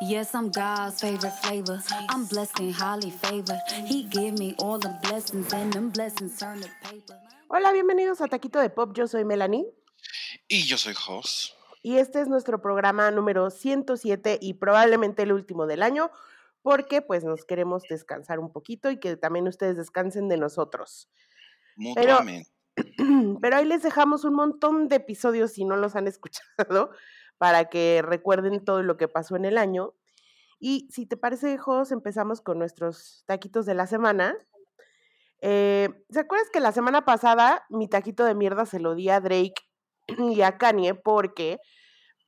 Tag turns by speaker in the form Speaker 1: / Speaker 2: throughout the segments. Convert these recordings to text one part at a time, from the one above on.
Speaker 1: Yes, I'm God's favorite flavor. I'm blessed and highly favored. He give me all the blessings and them blessings turn to paper.
Speaker 2: Hola, bienvenidos a Taquito de Pop. Yo soy Melanie
Speaker 3: Y yo soy Jos.
Speaker 2: y este es nuestro programa número 107 y probablemente el último del año porque pues nos queremos descansar un poquito y que también ustedes descansen de nosotros.
Speaker 3: Mutuamente.
Speaker 2: Pero ahí les dejamos un montón de episodios si no los han escuchado para que recuerden todo lo que pasó en el año. Y si te parece, Jos, empezamos con nuestros taquitos de la semana. Eh, ¿Se acuerdas que la semana pasada mi taquito de mierda se lo di a Drake y a Kanye porque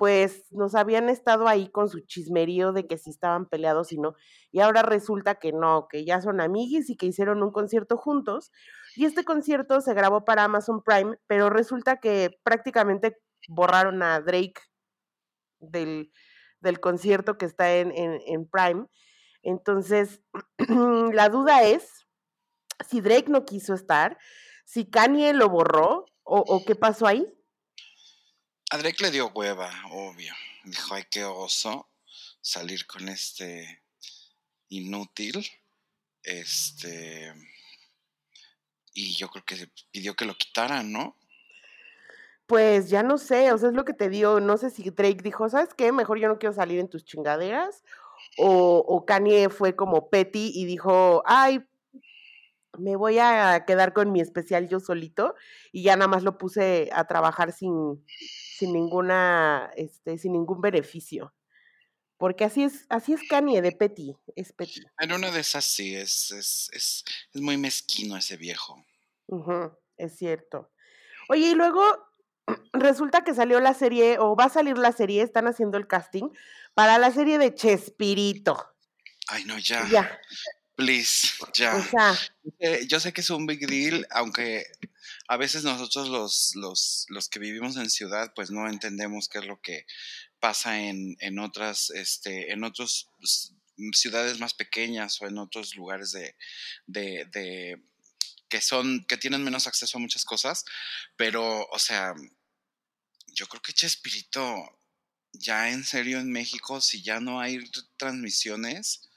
Speaker 2: pues nos habían estado ahí con su chismerío de que si estaban peleados y no, y ahora resulta que no, que ya son amiguis y que hicieron un concierto juntos, y este concierto se grabó para Amazon Prime, pero resulta que prácticamente borraron a Drake del, del concierto que está en, en- en Prime. Entonces, la duda es si Drake no quiso estar, si Kanye lo borró o, o qué pasó ahí.
Speaker 3: A Drake le dio hueva, obvio. Dijo, ay, qué oso salir con este inútil. Este. Y yo creo que pidió que lo quitaran, ¿no?
Speaker 2: Pues ya no sé, o sea, es lo que te digo, no sé si Drake dijo, ¿sabes qué? Mejor yo no quiero salir en tus chingaderas, o, o Kanye fue como Petty y dijo, ay, me voy a quedar con mi especial yo solito, y ya nada más lo puse a trabajar sin, sin ninguna, este, sin ningún beneficio. Porque así es, así es Kanye de Petty, es Petty.
Speaker 3: En una de esas sí, es, es, es, es muy mezquino ese viejo.
Speaker 2: Es cierto. Oye, y luego resulta que salió la serie, o va a salir la serie, están haciendo el casting para la serie de Chespirito.
Speaker 3: Ay, no, ya.
Speaker 2: Ya,
Speaker 3: Please, ya.
Speaker 2: o sea,
Speaker 3: Eh, yo sé que es un big deal, aunque a veces nosotros los, los, los que vivimos en ciudad, pues no entendemos qué es lo que pasa en, en otras, este, en otras ciudades más pequeñas o en otros lugares de, de, de- que son, que tienen menos acceso a muchas cosas. Pero, o sea, yo creo que Chespirito, ya en serio en México, si ya no hay transmisiones,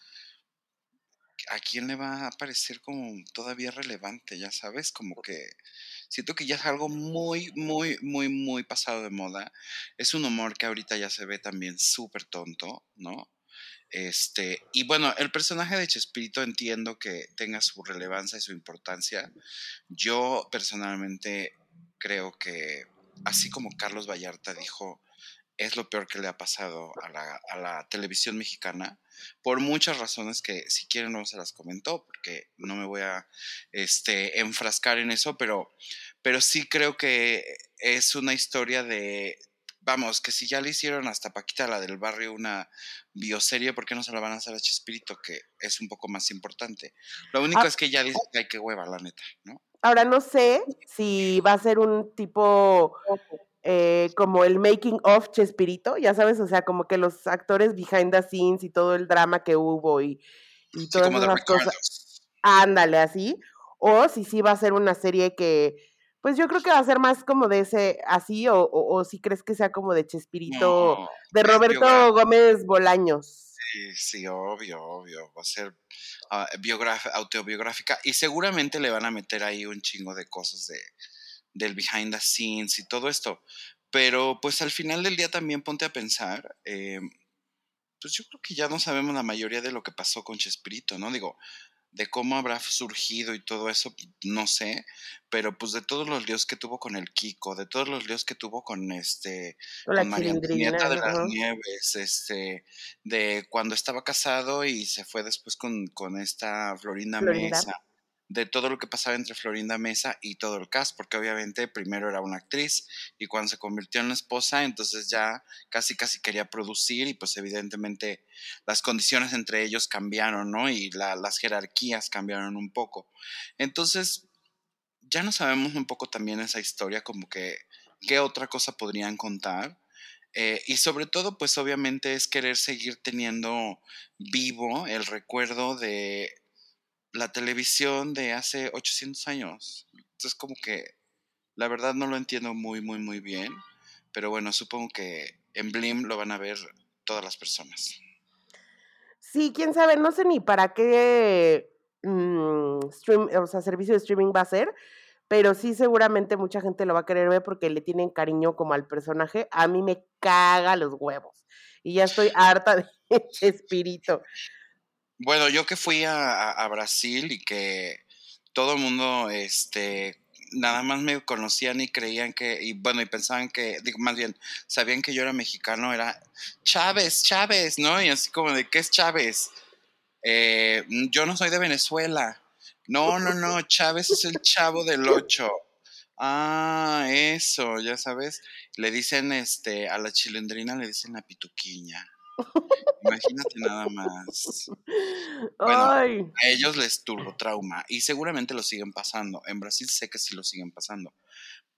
Speaker 3: ¿a quién le va a parecer como todavía relevante? Ya sabes, como que siento que ya es algo muy, muy, muy, muy pasado de moda. Es un humor que ahorita ya se ve también súper tonto, ¿no? Este, y bueno, el personaje de Chespirito entiendo que tenga su relevancia y su importancia. Yo personalmente creo que, así como Carlos Vallarta dijo, es lo peor que le ha pasado a la, a la televisión mexicana, por muchas razones que si quieren no se las comentó, porque no me voy a este, enfrascar en eso, pero, pero sí creo que es una historia de, vamos, que si ya le hicieron hasta Paquita, la del barrio, una bioserie, ¿por qué no se la van a hacer a Chespirito, que es un poco más importante? Lo único
Speaker 2: Ah.
Speaker 3: es que ya dice que hay que hueva, la neta, ¿no?
Speaker 2: Ahora no sé si va a ser un tipo eh, como el making of Chespirito, ya sabes, o sea, como que los actores behind the scenes y todo el drama que hubo y, y
Speaker 3: Sí,
Speaker 2: todas esas cosas. Ándale, así. O si sí va a ser una serie que, pues yo creo que va a ser más como de ese, así, o, o, o si crees que sea como de Chespirito,
Speaker 3: No,
Speaker 2: de
Speaker 3: es
Speaker 2: Roberto Gómez Bolaños.
Speaker 3: Sí, sí, obvio, obvio. Va a ser ah, autobiográfica y seguramente le van a meter ahí un chingo de cosas de, del behind the scenes y todo esto. Pero pues al final del día también ponte a pensar, eh, pues yo creo que ya no sabemos la mayoría de lo que pasó con Chespirito, ¿no? Digo, de cómo habrá surgido y todo eso, no sé, pero pues de todos los líos que tuvo con el Kiko, de todos los líos que tuvo con este,
Speaker 2: Con la
Speaker 3: con María. Antonieta de las. Nieves, este, de cuando estaba casado y se fue después con, con esta Florinda,
Speaker 2: Florinda.
Speaker 3: Mesa, de todo lo que pasaba entre Florinda Mesa y todo el cast, porque obviamente primero era una actriz y cuando se convirtió en la esposa, entonces ya casi casi quería producir y pues evidentemente las condiciones entre ellos cambiaron, ¿no? Y la- las jerarquías cambiaron un poco. Entonces, ya no sabemos un poco también esa historia, como que qué otra cosa podrían contar. Eh, y sobre todo, pues obviamente es querer seguir teniendo vivo el recuerdo de la televisión de hace 800 años. Entonces como que la verdad no lo entiendo muy, muy, muy bien. Pero bueno, supongo que en Blim lo van a ver todas las personas.
Speaker 2: Sí, quién sabe, no sé ni para qué mm, stream, o sea, servicio de streaming va a ser, pero sí seguramente mucha gente lo va a querer ver porque le tienen cariño como al personaje. A mí me caga los huevos y ya estoy harta de espíritu.
Speaker 3: Bueno, yo que fui a, a Brasil y que todo el mundo, este, nada más me conocían y creían que, y bueno, y pensaban que, digo, más bien, sabían que yo era mexicano, era Chávez, Chávez, ¿no? Y así como de, ¿qué es Chávez? Eh, yo no soy de Venezuela. No, no, no, Chávez es el chavo del 8. Ah, eso, ya sabes. Le dicen, este, a la chilendrina le dicen la pituquiña. Imagínate nada más. Bueno, a ellos les turbo trauma y seguramente lo siguen pasando. En Brasil sé que sí lo siguen pasando.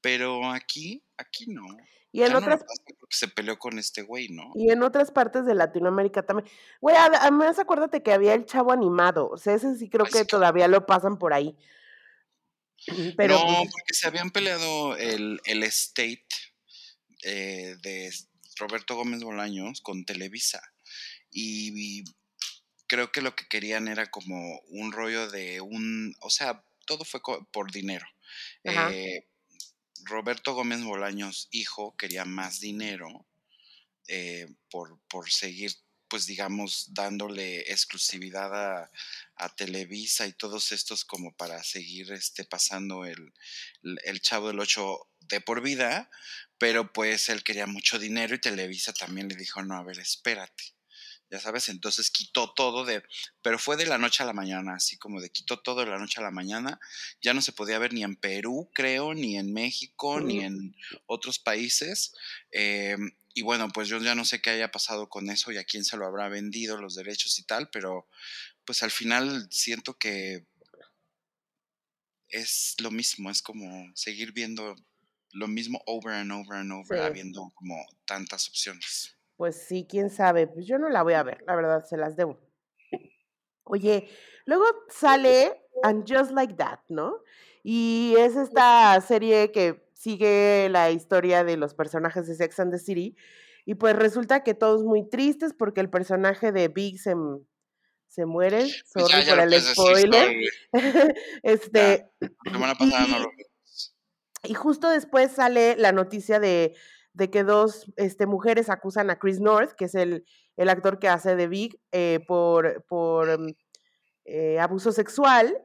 Speaker 3: Pero aquí, aquí no. Y en otras porque se peleó con este güey, ¿no?
Speaker 2: Y en otras partes de Latinoamérica también. Güey, además acuérdate que había el chavo animado. O sea, ese sí creo que, todavía lo pasan por ahí.
Speaker 3: Pero, no, pues porque se habían peleado el, el state eh, de Roberto Gómez Bolaños con Televisa. Y, creo que lo que querían era como un rollo de un, o sea, todo fue por dinero. Eh, Roberto Gómez Bolaños, hijo, quería más dinero eh, por, por seguir pues digamos, dándole exclusividad a, a, Televisa y todos estos como para seguir este, pasando el, el Chavo del Ocho de por vida, pero pues él quería mucho dinero y Televisa también le dijo, no, a ver, espérate. Ya sabes, entonces quitó todo de, pero fue de la noche a la mañana, así como de quitó todo de la noche a la mañana, ya no se podía ver ni en Perú, creo, ni en México, ni en otros países. Em, y bueno, pues yo ya no sé qué haya pasado con eso y a quién se lo habrá vendido los derechos y tal, pero pues al final siento que es lo mismo, es como seguir viendo lo mismo over and over and over, habiendo como tantas opciones.
Speaker 2: Pues sí, quién sabe. Pues yo no la voy a ver, la verdad, se las debo. Oye, luego sale And Just Like That, ¿no? Y es esta serie que sigue la historia de los personajes de Sex and the City. Y pues resulta que todos muy tristes porque el personaje de Big se, se muere. Pues Sorry por el spoiler. este. La semana pasada no lo y justo después sale la noticia de, que dos este, mujeres acusan a Chris North, que es el, actor que hace de Big, eh, por, por mm, eh, abuso sexual.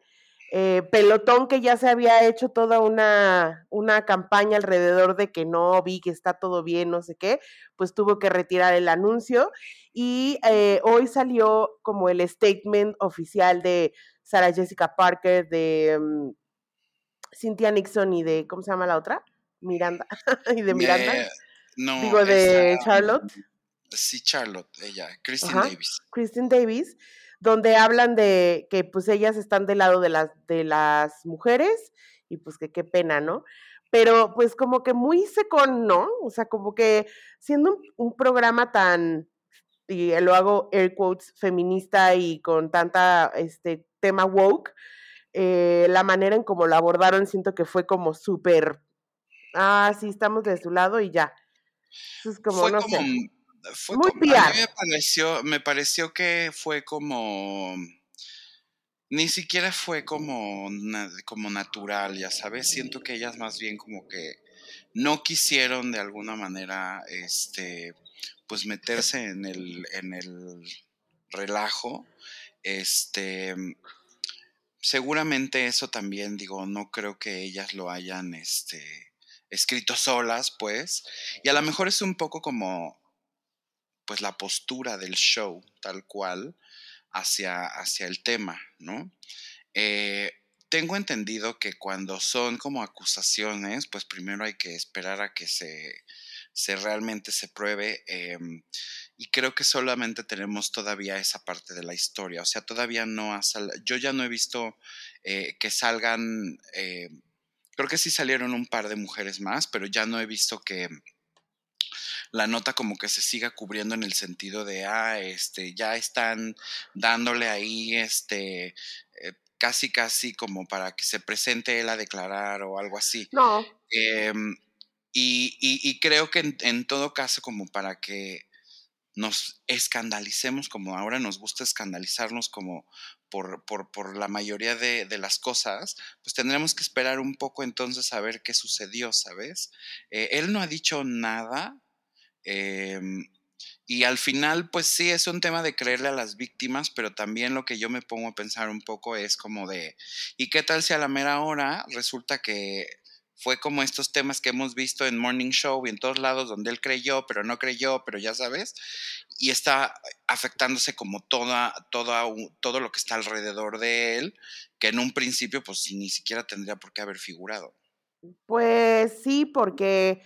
Speaker 2: Eh, pelotón que ya se había hecho toda una, una, campaña alrededor de que no, Big está todo bien, no sé qué, pues tuvo que retirar el anuncio. Y hoy salió como el statement oficial de Sarah Jessica Parker, de mm, Cynthia Nixon y de, ¿cómo se llama la otra? Miranda. y de Miranda. no. Digo, de Charlotte.
Speaker 3: Sí, Charlotte, ella, Kristen Davis.
Speaker 2: Kristen Davis, donde hablan de que pues ellas están del lado de las, de las mujeres y pues que qué pena, ¿no? Pero pues como que muy secón, ¿no? O sea, como que siendo un, un programa tan, y lo hago air quotes, feminista y con tanta, este, tema woke, eh, la manera en cómo lo abordaron siento que fue como súper, ah, sí, estamos de su lado y ya. Es como, no sé.
Speaker 3: Fue Muy como, a mí me pareció, me pareció que fue como, ni siquiera fue como, como natural, ya sabes, siento que ellas más bien como que no quisieron de alguna manera, este, pues meterse en el, en el relajo, este, seguramente eso también, digo, no creo que ellas lo hayan este, escrito solas, pues. Y a lo mejor es un poco como, pues, la postura del show, tal cual, hacia, hacia el tema, ¿no? Eh, tengo entendido que cuando son como acusaciones, pues primero hay que esperar a que se, se realmente se pruebe. Em, y creo que solamente tenemos todavía esa parte de la historia. O sea, todavía no ha salido. Yo ya no he visto eh, que salgan. Eh, creo que sí salieron un par de mujeres más, pero ya no he visto que la nota como que se siga cubriendo en el sentido de, ah, este, ya están dándole ahí, este, eh, casi, casi como para que se presente él a declarar o algo así.
Speaker 2: No.
Speaker 3: Em, y, y, creo que en, todo caso, como para que nos escandalicemos como ahora nos gusta escandalizarnos como por, por, la mayoría de, las cosas, pues tendremos que esperar un poco entonces a ver qué sucedió, ¿sabes? Eh, él no ha dicho nada. Em, y al final, pues sí, es un tema de creerle a las víctimas, pero también lo que yo me pongo a pensar un poco es como de, ¿y qué tal si a la mera hora resulta que fue como estos temas que hemos visto en Morning Show y en todos lados donde él creyó, pero no creyó, pero ya sabes, y está afectándose como toda, toda, todo lo que está alrededor de él, que en un principio pues ni siquiera tendría por qué haber figurado.
Speaker 2: Pues sí, porque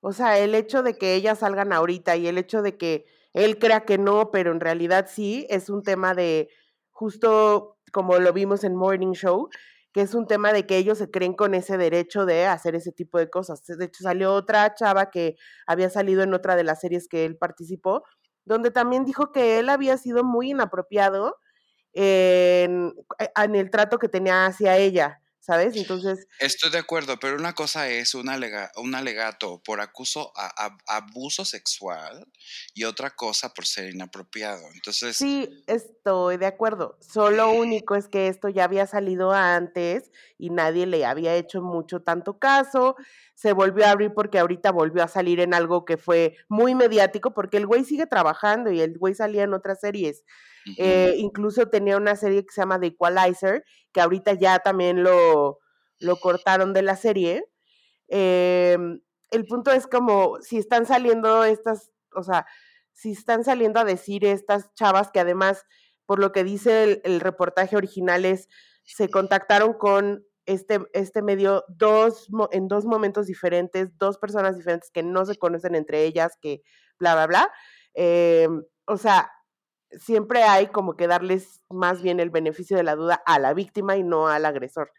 Speaker 2: o sea, el hecho de que ellas salgan ahorita y el hecho de que él crea que no, pero en realidad sí, es un tema de, justo como lo vimos en Morning Show, que es un tema de que ellos se creen con ese derecho de hacer ese tipo de cosas. De hecho, salió otra chava que había salido en otra de las series que él participó, donde también dijo que él había sido muy inapropiado en, en el trato que tenía hacia ella ¿sabes? Entonces...
Speaker 3: Estoy de acuerdo, pero una cosa es un, alega, un alegato por acuso a, abuso sexual y otra cosa por ser inapropiado. Entonces...
Speaker 2: Sí, estoy de acuerdo. Solo único es que esto ya había salido antes y nadie le había hecho mucho tanto caso. Se volvió a abrir porque ahorita volvió a salir en algo que fue muy mediático porque el güey sigue trabajando y el güey salía en otras series. Eh, incluso tenía una serie que se llama The Equalizer, que ahorita ya también lo, lo cortaron de la serie. Em, el punto es como si están saliendo estas, o sea, si están saliendo a decir estas chavas que además, por lo que dice el, reportaje original, es se contactaron con este, este medio dos, en dos momentos diferentes, dos personas diferentes que no se conocen entre ellas, que bla, bla, bla. Em, o sea, siempre hay como que darles más bien el beneficio de la duda a la víctima y no al agresor.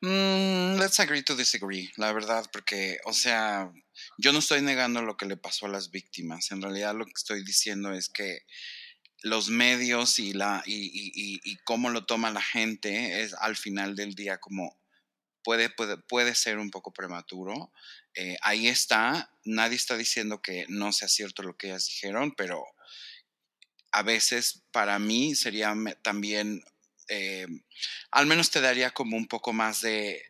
Speaker 3: Mm, let's agree to disagree, la verdad, porque, o sea, yo no estoy negando lo que le pasó a las víctimas. En realidad lo que estoy diciendo es que los medios y, la, y, y, cómo lo toma la gente es al final del día como puede, puede, puede ser un poco prematuro. Eh, ahí está, nadie está diciendo que no sea cierto lo que ellas dijeron, pero a veces para mí sería también, eh, al menos te daría como un poco más de,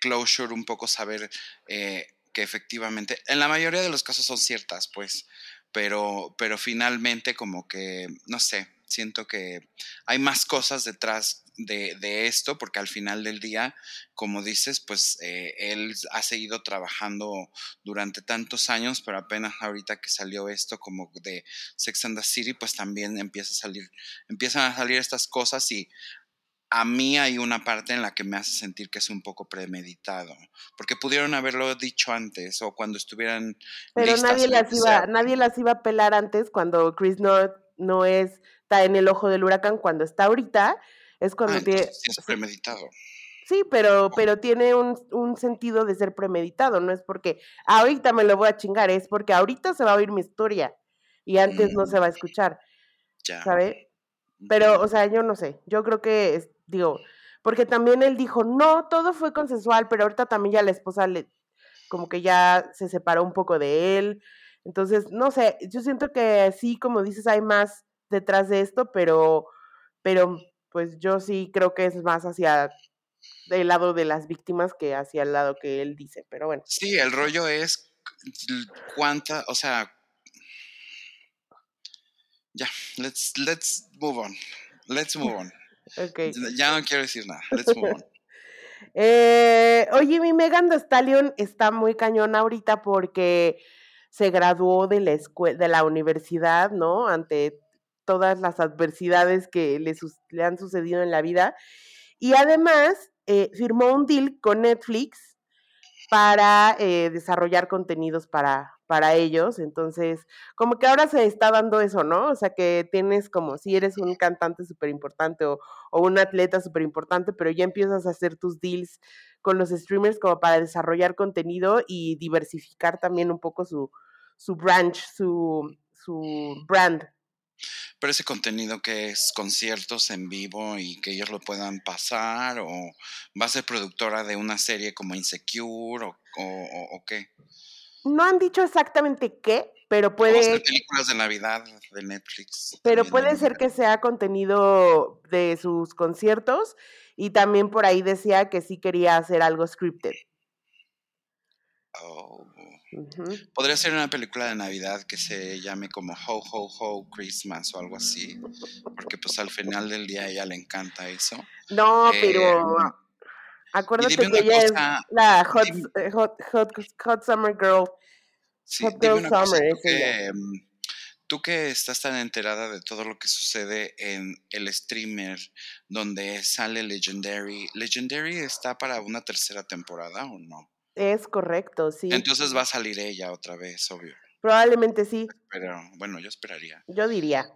Speaker 3: closure, un poco saber eh, que efectivamente, en la mayoría de los casos son ciertas, pues, pero, pero finalmente como que, no sé, siento que hay más cosas detrás de, esto, porque al final del día, como dices, pues eh, él ha seguido trabajando durante tantos años, pero apenas ahorita que salió esto como de Sex and the City, pues también empieza a salir, empiezan a salir estas cosas y a mí hay una parte en la que me hace sentir que es un poco premeditado, porque pudieron haberlo dicho antes o cuando estuvieran
Speaker 2: pero nadie las iba, nadie las iba a pelar antes cuando Chris North no es está en el ojo del huracán cuando está ahorita es cuando
Speaker 3: ah,
Speaker 2: tiene...
Speaker 3: es premeditado.
Speaker 2: Sí, pero, pero tiene un, sentido de ser premeditado, no es porque ahorita me lo voy a chingar, es porque ahorita se va a oír mi historia y antes no se va a mm, escuchar, ya. ¿sabe? Pero, o sea, yo no sé, yo creo que, es, digo, porque también él dijo, no, todo fue consensual, pero ahorita también ya la esposa le, como que ya se separó un poco de él, entonces, no sé, yo siento que sí, como dices, hay más detrás de esto, pero, pero pues yo sí creo que es más hacia el lado de las víctimas que hacia el lado que él dice, pero bueno.
Speaker 3: Sí, el rollo es cuánta, o sea, ya, let's, let's move on, let's move on. okay. Ya no quiero decir nada, let's move on.
Speaker 2: Eh, oye, mi Megan Thee Stallion está muy cañón ahorita porque se graduó de la escuela, de la universidad, ¿no? Ante todas las adversidades que le, han sucedido en la vida. Y además eh, firmó un deal con Netflix para eh, desarrollar contenidos para, para ellos. Entonces, como que ahora se está dando eso, ¿no? O sea, que tienes como si eres un cantante súper importante o, o, un atleta súper importante, pero ya empiezas a hacer tus deals con los streamers como para desarrollar contenido y diversificar también un poco su, su branch, su, su brand,
Speaker 3: pero ese contenido que es conciertos en vivo y que ellos lo puedan pasar, o va a ser productora de una serie como Insecure, o, o, qué?
Speaker 2: no han dicho exactamente qué, pero puede,
Speaker 3: hacer películas de Navidad de Netflix.
Speaker 2: pero puede ser que sea contenido de sus conciertos y también por ahí decía que sí quería hacer algo scripted.
Speaker 3: Oh. Podría ser una película de Navidad que se llame como Ho Ho Ho Christmas o algo así, porque pues al final del día a ella le encanta eso.
Speaker 2: No,
Speaker 3: Eh,
Speaker 2: pero
Speaker 3: y
Speaker 2: acuérdate que ella
Speaker 3: cosa,
Speaker 2: es la hot,
Speaker 3: dime-
Speaker 2: eh, hot, hot, hot summer girl.
Speaker 3: sí,
Speaker 2: Hot
Speaker 3: dime
Speaker 2: Girl
Speaker 3: cosa,
Speaker 2: Summer
Speaker 3: tú que, mm, tú que estás tan enterada de todo lo que sucede en el streamer donde sale Legendary, ¿Legendary está para una tercera temporada o no?
Speaker 2: Es correcto, sí.
Speaker 3: Entonces va a salir ella otra vez, obvio.
Speaker 2: Probablemente sí,
Speaker 3: Pero bueno, yo esperaría.
Speaker 2: yo diría.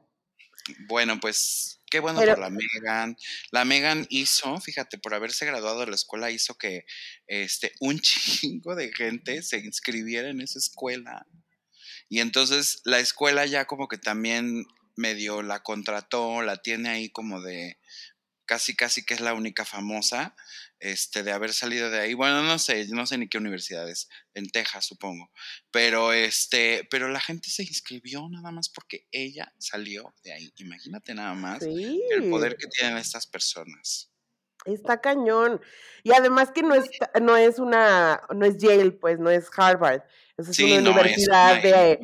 Speaker 3: Bueno, pues qué bueno
Speaker 2: Pero-
Speaker 3: por la Megan. La Megan hizo, fíjate, por haberse graduado de la escuela, hizo que este, un chingo de gente se inscribiera en esa escuela. Y entonces la escuela ya como que también medio la contrató, la tiene ahí como de casi casi que es la única famosa este de haber salido de ahí. Bueno, no sé, no sé ni qué universidades, en Texas supongo. Pero este, pero la gente se inscribió nada más porque ella salió de ahí. Imagínate nada más
Speaker 2: Sí.
Speaker 3: el poder que tienen estas personas.
Speaker 2: Está cañón. Y además que no es, no es una, no es Yale, pues, no es Harvard. Es
Speaker 3: Sí,
Speaker 2: una
Speaker 3: no, es
Speaker 2: universidad
Speaker 3: una
Speaker 2: de,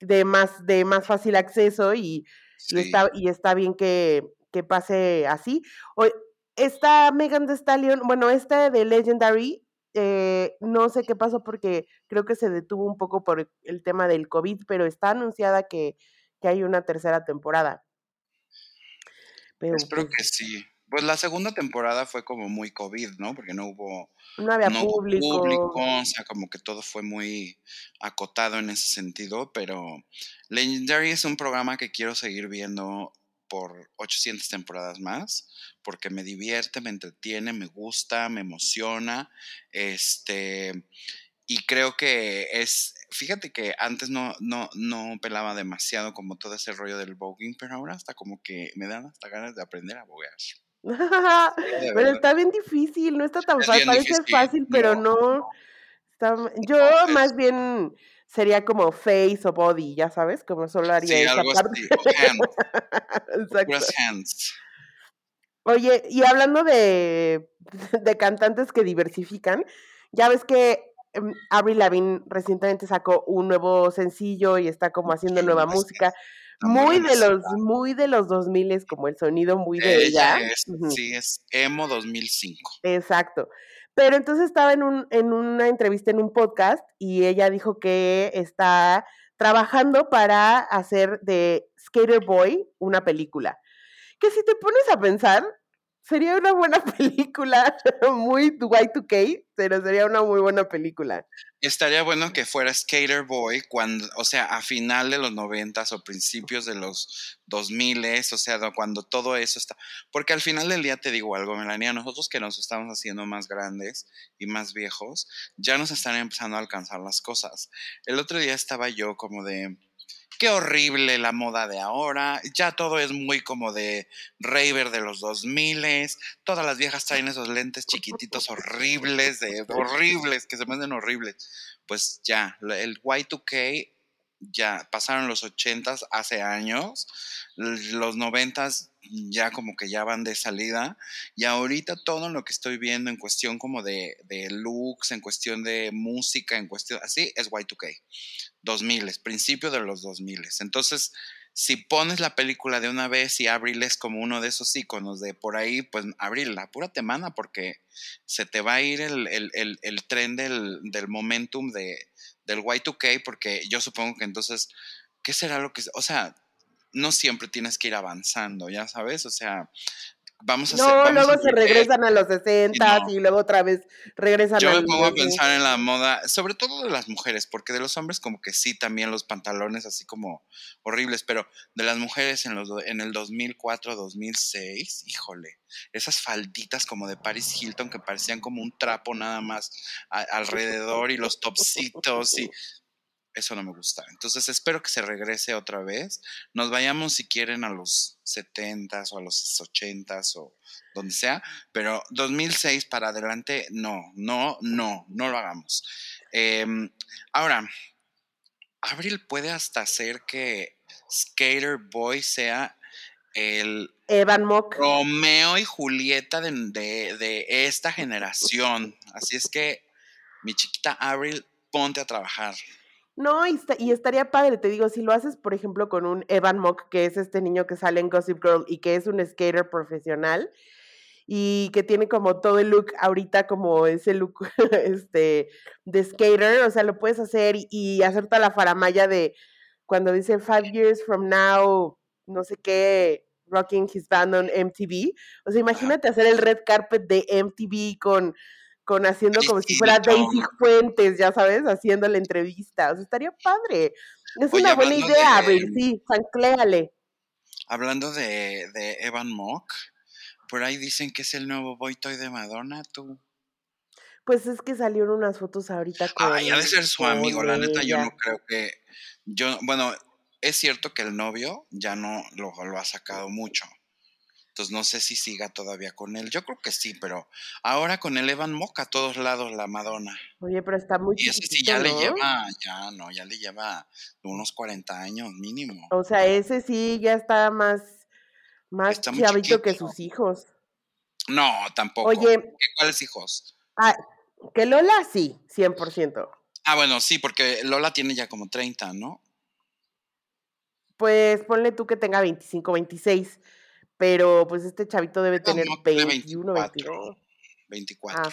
Speaker 2: de más, de más fácil acceso y, está, y está bien que, que pase así. O, esta Megan Thee Stallion, bueno, esta de Legendary, eh, no sé qué pasó porque creo que se detuvo un poco por el tema del COVID, pero está anunciada que, que hay una tercera temporada. Pero
Speaker 3: Espero
Speaker 2: pues,
Speaker 3: que sí. Pues la segunda temporada fue como muy COVID, ¿no? Porque no hubo
Speaker 2: no había
Speaker 3: no hubo
Speaker 2: público.
Speaker 3: público, o sea, como que todo fue muy acotado en ese sentido, pero Legendary es un programa que quiero seguir viendo por 800 temporadas más, porque me divierte, me entretiene, me gusta, me emociona, este, y creo que es, fíjate que antes no, no, no pelaba demasiado como todo ese rollo del voguing, pero ahora hasta como que me dan hasta ganas de aprender a boguear.
Speaker 2: pero está bien difícil, no está tan
Speaker 3: Es
Speaker 2: fácil. Parece
Speaker 3: difícil,
Speaker 2: fácil, pero
Speaker 3: no.
Speaker 2: no. Está, yo más bien sería como face o body, ya sabes, como solo haría
Speaker 3: Sí,
Speaker 2: esa
Speaker 3: algo
Speaker 2: parte.
Speaker 3: así, hands.
Speaker 2: Oye, y hablando de, de cantantes que diversifican, ya ves que em, Avril Lavigne recientemente sacó un nuevo sencillo y está como haciendo nueva
Speaker 3: es
Speaker 2: música,
Speaker 3: muy
Speaker 2: de los, muy de los 2000 como el sonido muy de
Speaker 3: Ella
Speaker 2: ella.
Speaker 3: es,
Speaker 2: Ujú.
Speaker 3: sí, es emo 2005.
Speaker 2: Exacto. Pero entonces estaba en, un, en una entrevista en un podcast y ella dijo que está trabajando para hacer de Skater Boy una película. Que si te pones a pensar, sería una buena película, muy Y2K, pero sería una muy buena película.
Speaker 3: Estaría bueno que fuera Skater Boy cuando, o sea, a final de los noventas o principios de los 2000, o sea, do- cuando todo eso está, porque al final del día te digo algo, Melania, nosotros que nos estamos haciendo más grandes y más viejos, ya nos están empezando a alcanzar las cosas. El otro día estaba yo como de, qué horrible la moda de ahora, ya todo es muy como de raver de los 2000, todas las viejas traen esos lentes chiquititos horribles, de, horribles, que se me hacen horribles. Pues ya, el Y2K ya pasaron los 80s hace años, los 90s ya como que ya van de salida y ahorita todo lo que estoy viendo en cuestión como de, de looks, en cuestión de música, en cuestión así, es Y2K. 2000, principio de los 2000. Entonces, si pones la película de una vez y Abril es como uno de esos iconos de por ahí, pues Abril, apúrate, mana, porque se te va a ir el, el, el, el tren del, del momentum de, del Y2K, porque yo supongo que entonces, ¿qué será lo que... O sea, no siempre tienes que ir avanzando, ya sabes, o sea, vamos a hacer...
Speaker 2: No, luego
Speaker 3: a
Speaker 2: se regresan a los 60
Speaker 3: no.
Speaker 2: y luego otra vez regresan
Speaker 3: Yo me
Speaker 2: al
Speaker 3: pongo a
Speaker 2: 2000.
Speaker 3: pensar en la moda, sobre todo de las mujeres, porque de los hombres como que sí también los pantalones así como horribles, pero de las mujeres en, los, en el 2004, 2006, híjole, esas falditas como de Paris Hilton que parecían como un trapo nada más a- alrededor y los topsitos y eso no me gusta. Entonces espero que se regrese otra vez. Nos vayamos si quieren a los 70s o a los 80s o donde sea, pero 2006 para adelante no, no, no, no lo hagamos. Em, ahora, Abril puede hasta hacer que Skater Boy sea el
Speaker 2: Evan Mock.
Speaker 3: Romeo y Julieta de, de- de esta generación. Así es que, mi chiquita Abril, ponte a trabajar.
Speaker 2: No, y, esta- y estaría padre, te digo, si lo haces, por ejemplo, con un Evan Mock, que es este niño que sale en Gossip Girl y que es un skater profesional y que tiene como todo el look ahorita como ese look este de skater, o sea, lo puedes hacer y, y hacer toda la faramaya de cuando dice five years from now, no sé qué, rocking his band on MTV. O sea, imagínate hacer el red carpet de MTV con, con haciendo como si fuera. Daisy Fuentes, ya sabes, haciendo la entrevista. O sea, estaría padre. Es
Speaker 3: Oye,
Speaker 2: una buena idea,
Speaker 3: de-
Speaker 2: Abril, sí, sancléale.
Speaker 3: Hablando de, de Evan Mock, por ahí dicen que es el nuevo boy toy de Madonna, tú.
Speaker 2: Pues es que salieron unas fotos ahorita con.
Speaker 3: Ay, ha de ser su amigo, la neta, yo no creo que. Yo, bueno, es cierto que el novio ya no lo, lo ha sacado mucho. Entonces no sé si siga todavía con él. Yo creo que sí, pero ahora con el Evan Mock a todos lados la Madonna.
Speaker 2: Oye, pero está muy
Speaker 3: Y ese sí ya le lleva, ya no, ya le lleva unos 40 años mínimo.
Speaker 2: O sea, ese sí ya está más, más
Speaker 3: Está
Speaker 2: chavito que sus hijos.
Speaker 3: No, tampoco.
Speaker 2: Oye,
Speaker 3: ¿Qué- ¿Cuáles hijos?
Speaker 2: ah, que Lola sí, 100%.
Speaker 3: Ah, bueno, sí, porque Lola tiene ya como 30, ¿no?
Speaker 2: Pues ponle tú que tenga 25, 26, pero pues este chavito debe tener
Speaker 3: no, tiene
Speaker 2: 21,
Speaker 3: 24.
Speaker 2: 22.
Speaker 3: 24.
Speaker 2: Ah,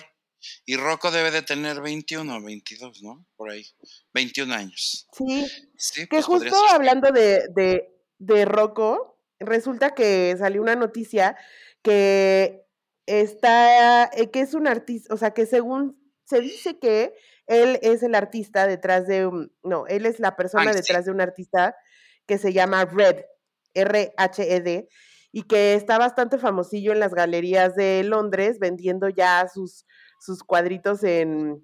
Speaker 3: Y Rocco debe de tener 21, 22, ¿no? Por ahí. 21 años.
Speaker 2: sí,
Speaker 3: Sí,
Speaker 2: que
Speaker 3: pues
Speaker 2: justo hablando de, de, de Rocco, resulta que salió una noticia que está, eh, que es un artista, o sea, que según se dice que él es el artista detrás de un, no, él es la persona detrás de un artista que se llama Red, R-H-E-D, y que está bastante famosillo en las galerías de Londres, vendiendo ya sus, sus cuadritos en,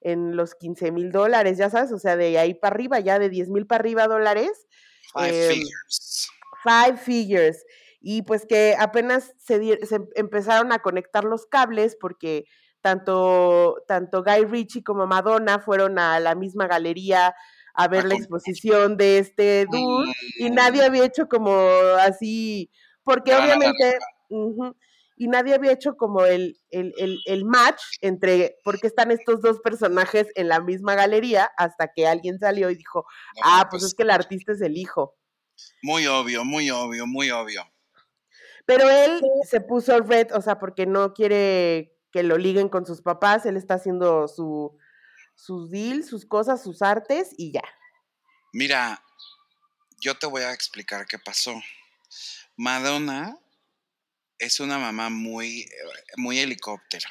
Speaker 2: en los 15 mil dólares, ya sabes, o sea, de ahí para arriba, ya de 10 mil para arriba dólares,
Speaker 3: Five
Speaker 2: em,
Speaker 3: figures.
Speaker 2: five figures. Y pues que apenas se, em- empezaron a conectar los cables porque tanto, tanto Guy Ritchie como Madonna fueron a la misma galería a ver la
Speaker 3: comprar.
Speaker 2: exposición de este dude y nadie había hecho como así, porque obviamente, y nadie había hecho como el, el, el, el match entre, porque están estos dos personajes en la misma galería, hasta que alguien salió y dijo,
Speaker 3: no,
Speaker 2: ah, pues es que el artista es el hijo.
Speaker 3: Muy obvio, muy obvio, muy obvio.
Speaker 2: Pero él se puso red, o sea, porque no quiere que lo liguen con sus papás, él está haciendo su, sus deals, sus cosas, sus artes y ya.
Speaker 3: Mira, yo te voy a explicar qué pasó. Madonna es una mamá muy, eh, muy helicóptero.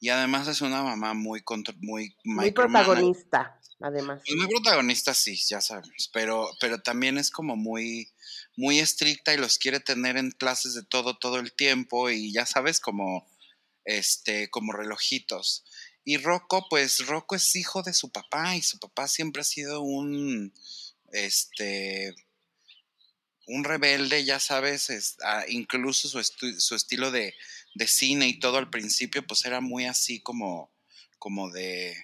Speaker 3: Y además es una mamá muy, muy,
Speaker 2: Muy protagonista, además.
Speaker 3: Pues muy protagonista, sí, ya sabemos, pero, pero también es como muy, muy estricta y los quiere tener en clases de todo, todo el tiempo y ya sabes, como, este, como relojitos. Y Rocco, pues Rocco es hijo de su papá y su papá siempre ha sido un, este, un rebelde, ya sabes, es- ah, incluso su, estu- su estilo de, de cine y todo al principio, pues era muy así como, como de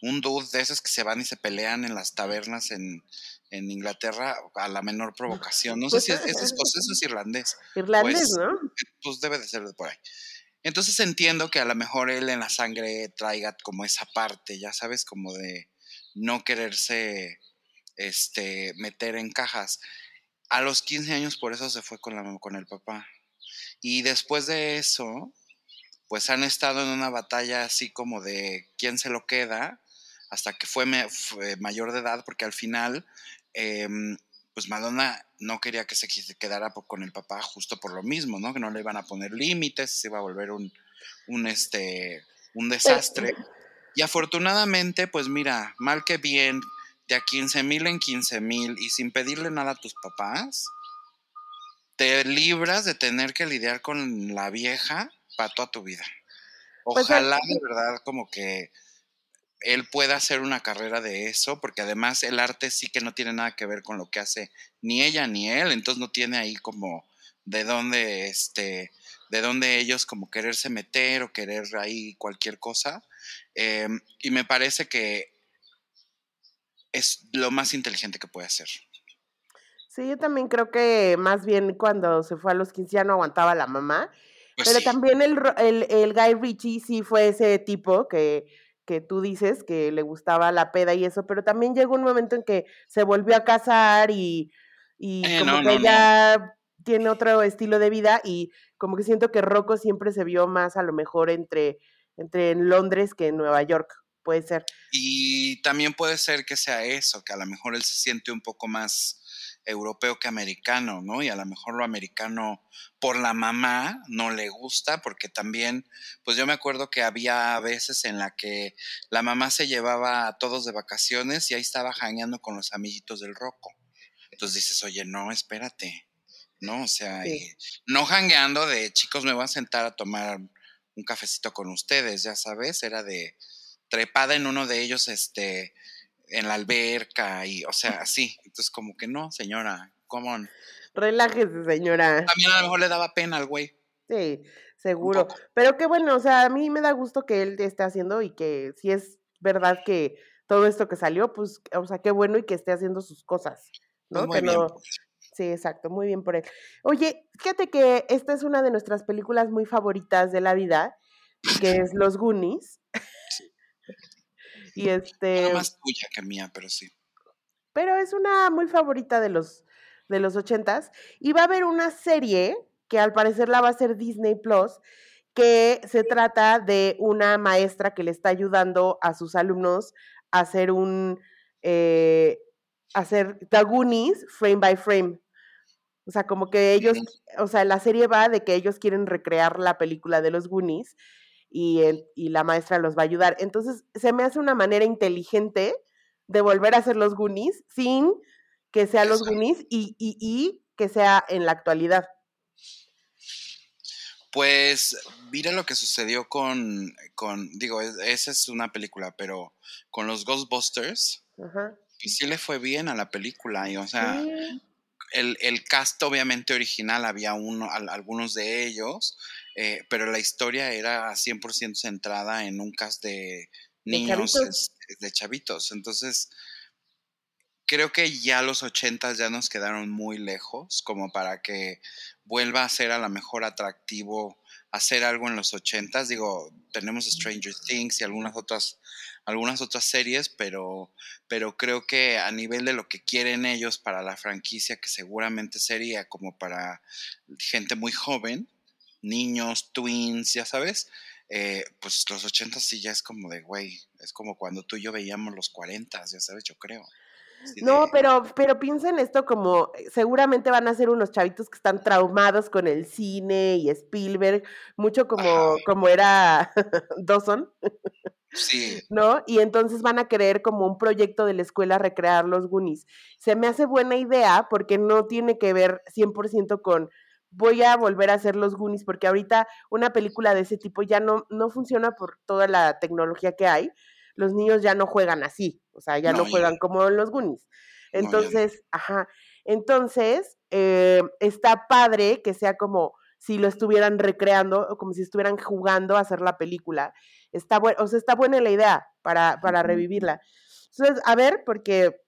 Speaker 3: un dude de esos que se van y se pelean en las tabernas en, en Inglaterra a la menor provocación. No sé si es, es escocés o es irlandés,
Speaker 2: Irlandés,
Speaker 3: pues,
Speaker 2: ¿no?
Speaker 3: pues debe de ser de por ahí. Entonces entiendo que a lo mejor él en la sangre traiga como esa parte, ya sabes, como de no quererse este, meter en cajas. A los 15 años por eso se fue con, la, con el papá. Y después de eso, pues han estado en una batalla así como de quién se lo queda, hasta que fue, me- fue mayor de edad, porque al final, em, pues Madonna no quería que se quedara con el papá justo por lo mismo, ¿no? Que no le iban a poner límites, se iba a volver un, un, este, un desastre. Y afortunadamente, pues mira, mal que bien, de a 15 mil en 15 mil y sin pedirle nada a tus papás, te libras de tener que lidiar con la vieja para toda tu vida.
Speaker 2: Pues, al-
Speaker 3: Ojalá de verdad como que él pueda hacer una carrera de eso, porque además el arte sí que no tiene nada que ver con lo que hace ni ella ni él, entonces no tiene ahí como de dónde este de dónde ellos como quererse meter o querer ahí cualquier cosa. Em, y me parece que es lo más inteligente que puede hacer.
Speaker 2: Sí, yo también creo que más bien cuando se fue a los 15 ya no aguantaba la mamá.
Speaker 3: Pues
Speaker 2: pero
Speaker 3: sí.
Speaker 2: también el, el, el Guy Ritchie sí fue ese tipo que, que tú dices que le gustaba la peda y eso, pero también llegó un momento en que se volvió a casar y, y
Speaker 3: Eh,
Speaker 2: como
Speaker 3: no,
Speaker 2: que
Speaker 3: no, no.
Speaker 2: ya tiene otro estilo de vida y como que siento que Rocco siempre se vio más a lo mejor entre, entre en Londres que en Nueva York, puede ser.
Speaker 3: Y también puede ser que sea eso, que a lo mejor él se siente un poco más europeo que americano, ¿no? Y a lo mejor lo americano por la mamá no le gusta, porque también, pues yo me acuerdo que había veces en la que la mamá se llevaba a todos de vacaciones y ahí estaba jañando con los amiguitos del roco. Entonces dices, oye, no, espérate, ¿no? O sea,
Speaker 2: Sí.
Speaker 3: y no jangueando de chicos, me voy a sentar a tomar un cafecito con ustedes, ya sabes, era de trepada en uno de ellos, este, en la alberca y, o sea, así. Entonces, como que no, señora, ¿cómo? on?
Speaker 2: Relájese, señora.
Speaker 3: También a lo mejor le daba pena al güey.
Speaker 2: Sí, seguro. Pero qué bueno, o sea, a mí me da gusto que él esté haciendo y que si es verdad que todo esto que salió, pues, o sea, qué bueno y que esté haciendo sus cosas,
Speaker 3: Pues
Speaker 2: ¿no?
Speaker 3: muy
Speaker 2: que
Speaker 3: bien.
Speaker 2: no, sí, exacto, muy bien por él. Oye, fíjate que esta es una de nuestras películas muy favoritas de la vida, que es Los Goonies. Y este,
Speaker 3: más tuya que mía, pero sí.
Speaker 2: pero es una muy favorita de los de los ochentas y va a haber una serie que al parecer la va a hacer Disney Plus que se trata de una maestra que le está ayudando a sus alumnos a hacer un eh, hacer The Goonies frame by frame o sea como que ellos o sea la serie va de que ellos quieren recrear la película de los Goonies y, el- y la maestra los va a ayudar entonces se me hace una manera inteligente de volver a hacer los Goonies sin que sea los. Goonies y, y, y que sea en la actualidad.
Speaker 3: Pues mira lo que sucedió con, con digo, es- esa es una película, pero con los Ghostbusters,
Speaker 2: Ajá.
Speaker 3: pues sí le fue bien a la película. Y, o sea,
Speaker 2: Sí,
Speaker 3: el, el cast obviamente original había uno, al- algunos de ellos, eh, pero la historia era 100% centrada en un cast de niños,
Speaker 2: chavitos.
Speaker 3: es- de chavitos. Entonces, creo que ya los 80 ya nos quedaron muy lejos como para que vuelva a ser a lo mejor atractivo hacer algo en los 80 Digo, tenemos Stranger Things y algunas otras algunas otras series, pero, pero creo que a nivel de lo que quieren ellos para la franquicia, que seguramente sería como para gente muy joven, niños, twins, ya sabes, eh, pues los 80 sí ya es como de, güey, es como cuando tú y yo veíamos los 40, ya sabes, yo creo.
Speaker 2: No,
Speaker 3: de-
Speaker 2: pero, pero piensa en esto como eh, seguramente van a ser unos chavitos que están traumados con el cine y Spielberg, mucho como,
Speaker 3: Ajá.
Speaker 2: como era Dawson,
Speaker 3: Sí,
Speaker 2: ¿no? Y entonces van a querer como un proyecto de la escuela recrear los Goonies. Se me hace buena idea porque no tiene que ver 100% con voy a volver a hacer los Goonies porque ahorita una película de ese tipo ya no, no funciona por toda la tecnología que hay. Los niños ya no juegan así, o sea, ya no, juegan como en los Goonies.
Speaker 3: No.
Speaker 2: Entonces, ajá, entonces eh, está padre que sea como si lo estuvieran recreando o como si estuvieran jugando a hacer la película. Está bueno, o sea, está buena la idea para, para revivirla. Entonces, a ver, porque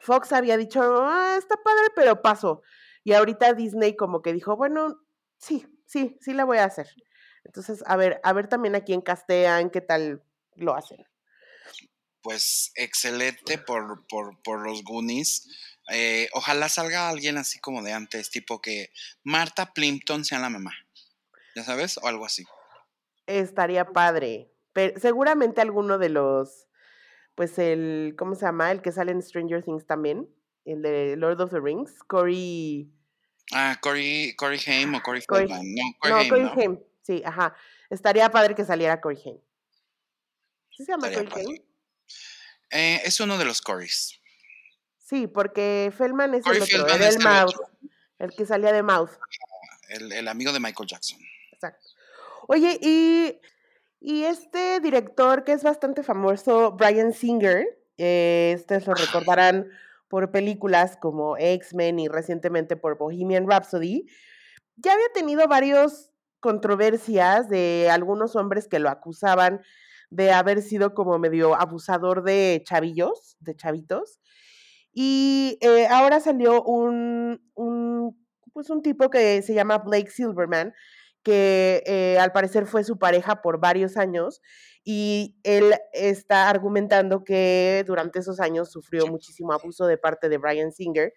Speaker 2: Fox había dicho, "Ah, está padre, pero paso. Y ahorita Disney como que dijo, bueno, sí, sí, sí la voy a hacer. Entonces, a ver, a ver también a quién castean, qué tal lo hacen.
Speaker 3: Pues excelente por, por, por los Goonies. Eh, ojalá salga alguien así como de antes, tipo que Marta Plimpton sea la mamá. ¿Ya sabes? O algo así.
Speaker 2: Estaría padre. Pero seguramente alguno de los, pues el, ¿cómo se llama? El que sale en Stranger Things también, el de Lord of the Rings, Corey,
Speaker 3: Ah, Corey, Corey Haim o Corey
Speaker 2: Corey-
Speaker 3: Feldman. No, Corey
Speaker 2: no,
Speaker 3: Haim,
Speaker 2: Corey
Speaker 3: ¿no?
Speaker 2: Haim, sí, ajá. Estaría padre que saliera Corey Haim. ¿Sí se llama
Speaker 3: Estaría
Speaker 2: Corey
Speaker 3: padre.
Speaker 2: Haim?
Speaker 3: Eh, es uno de los Corys.
Speaker 2: Sí, porque Feldman es
Speaker 3: Corey
Speaker 2: el otro,
Speaker 3: Feldman
Speaker 2: era el Mouth, que salía de Mouth.
Speaker 3: El, el amigo de Michael Jackson.
Speaker 2: Exacto. Oye, y, y este director que es bastante famoso, Brian Singer, eh, ustedes lo recordarán por películas como X-Men y recientemente por Bohemian Rhapsody, ya había tenido varios controversias de algunos hombres que lo acusaban de haber sido como medio abusador de chavillos, de chavitos. Y eh, ahora salió un, un, pues un tipo que se llama Blake Silverman, que eh, al parecer fue su pareja por varios años y él está argumentando que durante esos años sufrió muchísimo abuso de parte de Brian Singer,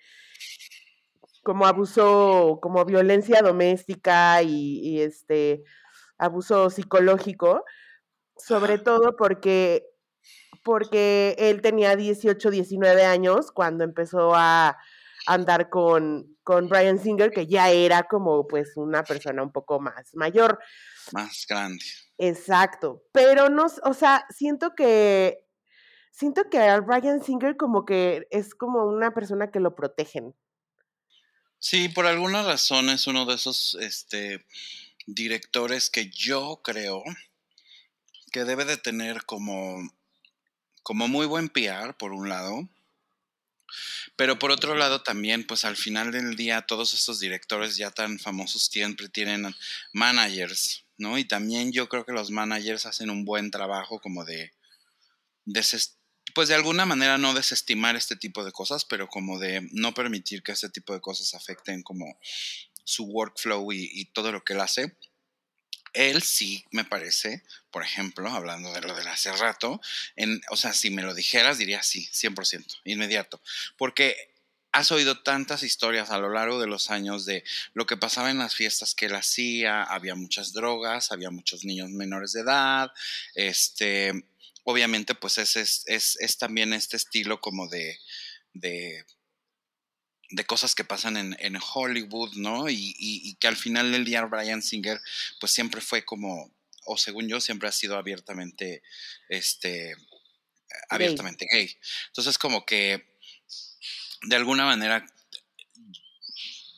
Speaker 2: como abuso, como violencia doméstica y, y este abuso psicológico, sobre todo porque porque él tenía 18, 19 años cuando empezó a andar con, con Brian Singer, que ya era como pues una persona un poco más mayor.
Speaker 3: Más grande.
Speaker 2: Exacto, pero no, o sea, siento que, siento que a Brian Singer como que es como una persona que lo protegen.
Speaker 3: Sí, por alguna razón es uno de esos este, directores que yo creo que debe de tener como, como muy buen PR, por un lado, pero por otro lado también, pues al final del día todos estos directores ya tan famosos siempre tienen managers, ¿no? Y también yo creo que los managers hacen un buen trabajo como de, pues de alguna manera no desestimar este tipo de cosas, pero como de no permitir que este tipo de cosas afecten como su workflow y, y todo lo que él hace él sí me parece, por ejemplo, hablando de lo de hace rato, en, o sea, si me lo dijeras, diría sí, 100%, inmediato. Porque has oído tantas historias a lo largo de los años de lo que pasaba en las fiestas que él hacía, había muchas drogas, había muchos niños menores de edad, este, obviamente pues es, es, es, es también este estilo como de, de de cosas que pasan en, en Hollywood, ¿no? Y, y, que al final del día Brian Singer, pues siempre fue como, o según yo, siempre ha sido abiertamente, este, abiertamente gay. Entonces, como que, de alguna manera,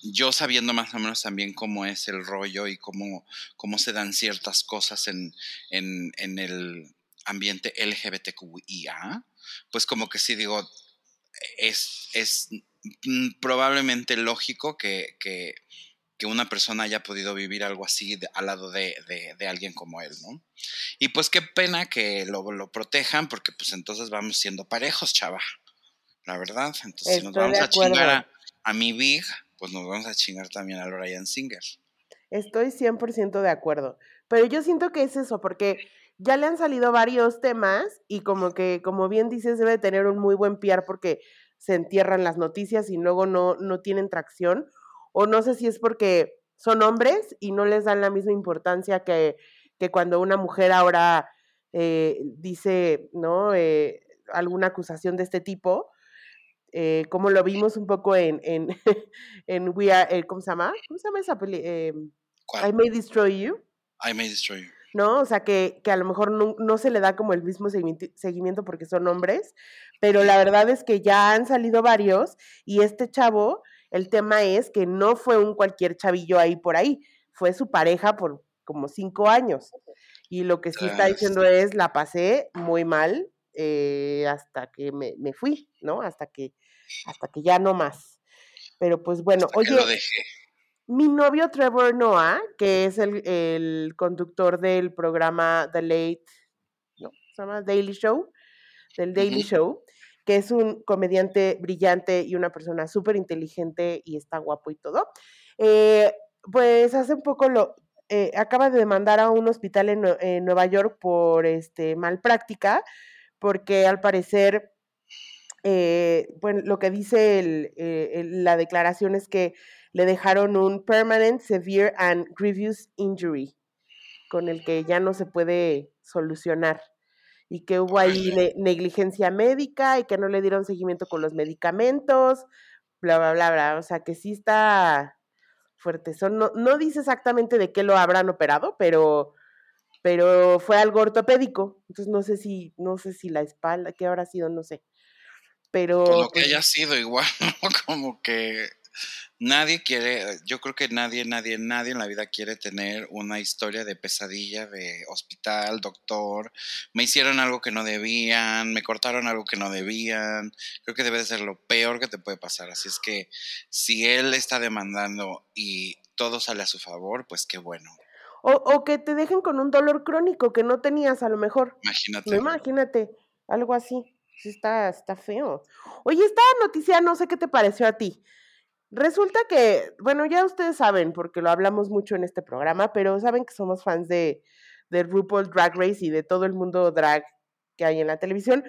Speaker 3: yo sabiendo más o menos también cómo es el rollo y cómo, cómo se dan ciertas cosas en, en, en el ambiente LGBTQIA, pues como que sí digo, es, es probablemente lógico que, que, una persona haya podido vivir algo así al lado de, alguien como él, ¿no? Y pues qué pena que lo, protejan, porque pues entonces vamos siendo parejos, chava. La verdad. Entonces, si nos vamos a chingar a, mi Big, pues nos vamos a chingar también a Ryan Singer.
Speaker 2: Estoy 100% de acuerdo. Pero yo siento que es eso, porque ya le han salido varios temas y como que, como bien dices, debe tener un muy buen PR porque se entierran las noticias y luego no, no tienen tracción. O no sé si es porque son hombres y no les dan la misma importancia que, que cuando una mujer ahora eh, dice, ¿no? Eh, alguna acusación de este tipo, eh, como lo vimos un poco en, en, en We Are, ¿cómo se llama? ¿Cómo se llama esa peli? I May Destroy You.
Speaker 3: I May Destroy You.
Speaker 2: ¿No? O sea, que, que a lo mejor no, se le da como el mismo seguimiento porque son hombres, pero la verdad es que ya han salido varios y este chavo, el tema es que no fue un cualquier chavillo ahí por ahí, fue su pareja por como cinco años. Y lo que sí está diciendo es, la pasé muy mal eh, hasta que me, fui, ¿no? Hasta que, hasta que ya no más. Pero pues bueno, oye, mi novio Trevor Noah, que es el, conductor del programa The Late, ¿no? Se llama Daily Show, del Daily Show, que es un comediante brillante y una persona súper inteligente y está guapo y todo. Eh, pues hace un poco lo, eh, acaba de demandar a un hospital en, Nueva York por este, malpráctica, porque al parecer, eh, bueno, lo que dice la declaración es que le dejaron un Permanent Severe and Grievous Injury, con el que ya no se puede solucionar. Y que hubo ahí negligencia médica y que no le dieron seguimiento con los medicamentos, bla, bla, bla, bla. O sea, que sí está fuerte. Son, no, no dice exactamente de qué lo habrán operado, pero, pero fue algo ortopédico. Entonces no sé si, no sé si la espalda, qué habrá sido, no sé. Pero.
Speaker 3: lo que pues haya sido igual, como que nadie quiere, yo creo que nadie, nadie, nadie en la vida quiere tener una historia de pesadilla de hospital, doctor, me hicieron algo que no debían, me cortaron algo que no debían. Creo que debe de ser lo peor que te puede pasar. Así es que si él está demandando y todo sale a su favor, pues qué bueno.
Speaker 2: O, o que te dejen con un dolor crónico que no tenías a lo mejor.
Speaker 3: Imagínate.
Speaker 2: No, imagínate, algo así. Sí, está, está feo. Oye, esta noticia no sé qué te pareció a ti. Resulta que, bueno, ya ustedes saben, porque lo hablamos mucho en este programa, pero saben que somos fans de, de RuPaul Drag Race y de todo el mundo drag que hay en la televisión.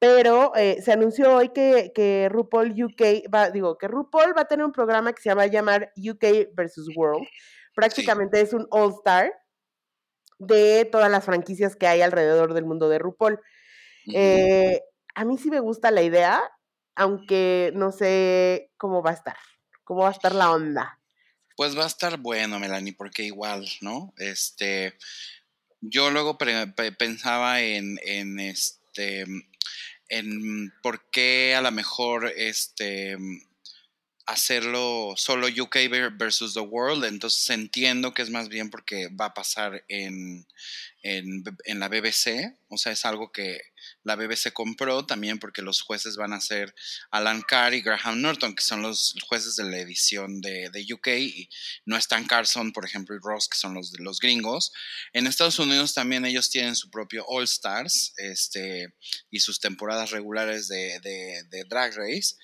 Speaker 2: Pero eh, se anunció hoy que, que RuPaul UK va, digo, que RuPaul va a tener un programa que se va a llamar UK versus World. Prácticamente es un All Star de todas las franquicias que hay alrededor del mundo de RuPaul. Eh, a mí sí me gusta la idea, aunque no sé cómo va a estar, cómo va a estar la onda.
Speaker 3: Pues va a estar bueno, Melanie, porque igual, ¿no? Este, yo luego pensaba en, en este, en por qué a lo mejor, este, hacerlo solo UK ver- versus the world, entonces entiendo que es más bien porque va a pasar en, en, en la BBC, o sea, es algo que la BBC compró también porque los jueces van a ser Alan Carr y Graham Norton, que son los jueces de la edición de, de UK, y no están Carson, por ejemplo, y Ross, que son los los gringos. En Estados Unidos también ellos tienen su propio All Stars este, y sus temporadas regulares de, de, de Drag Race.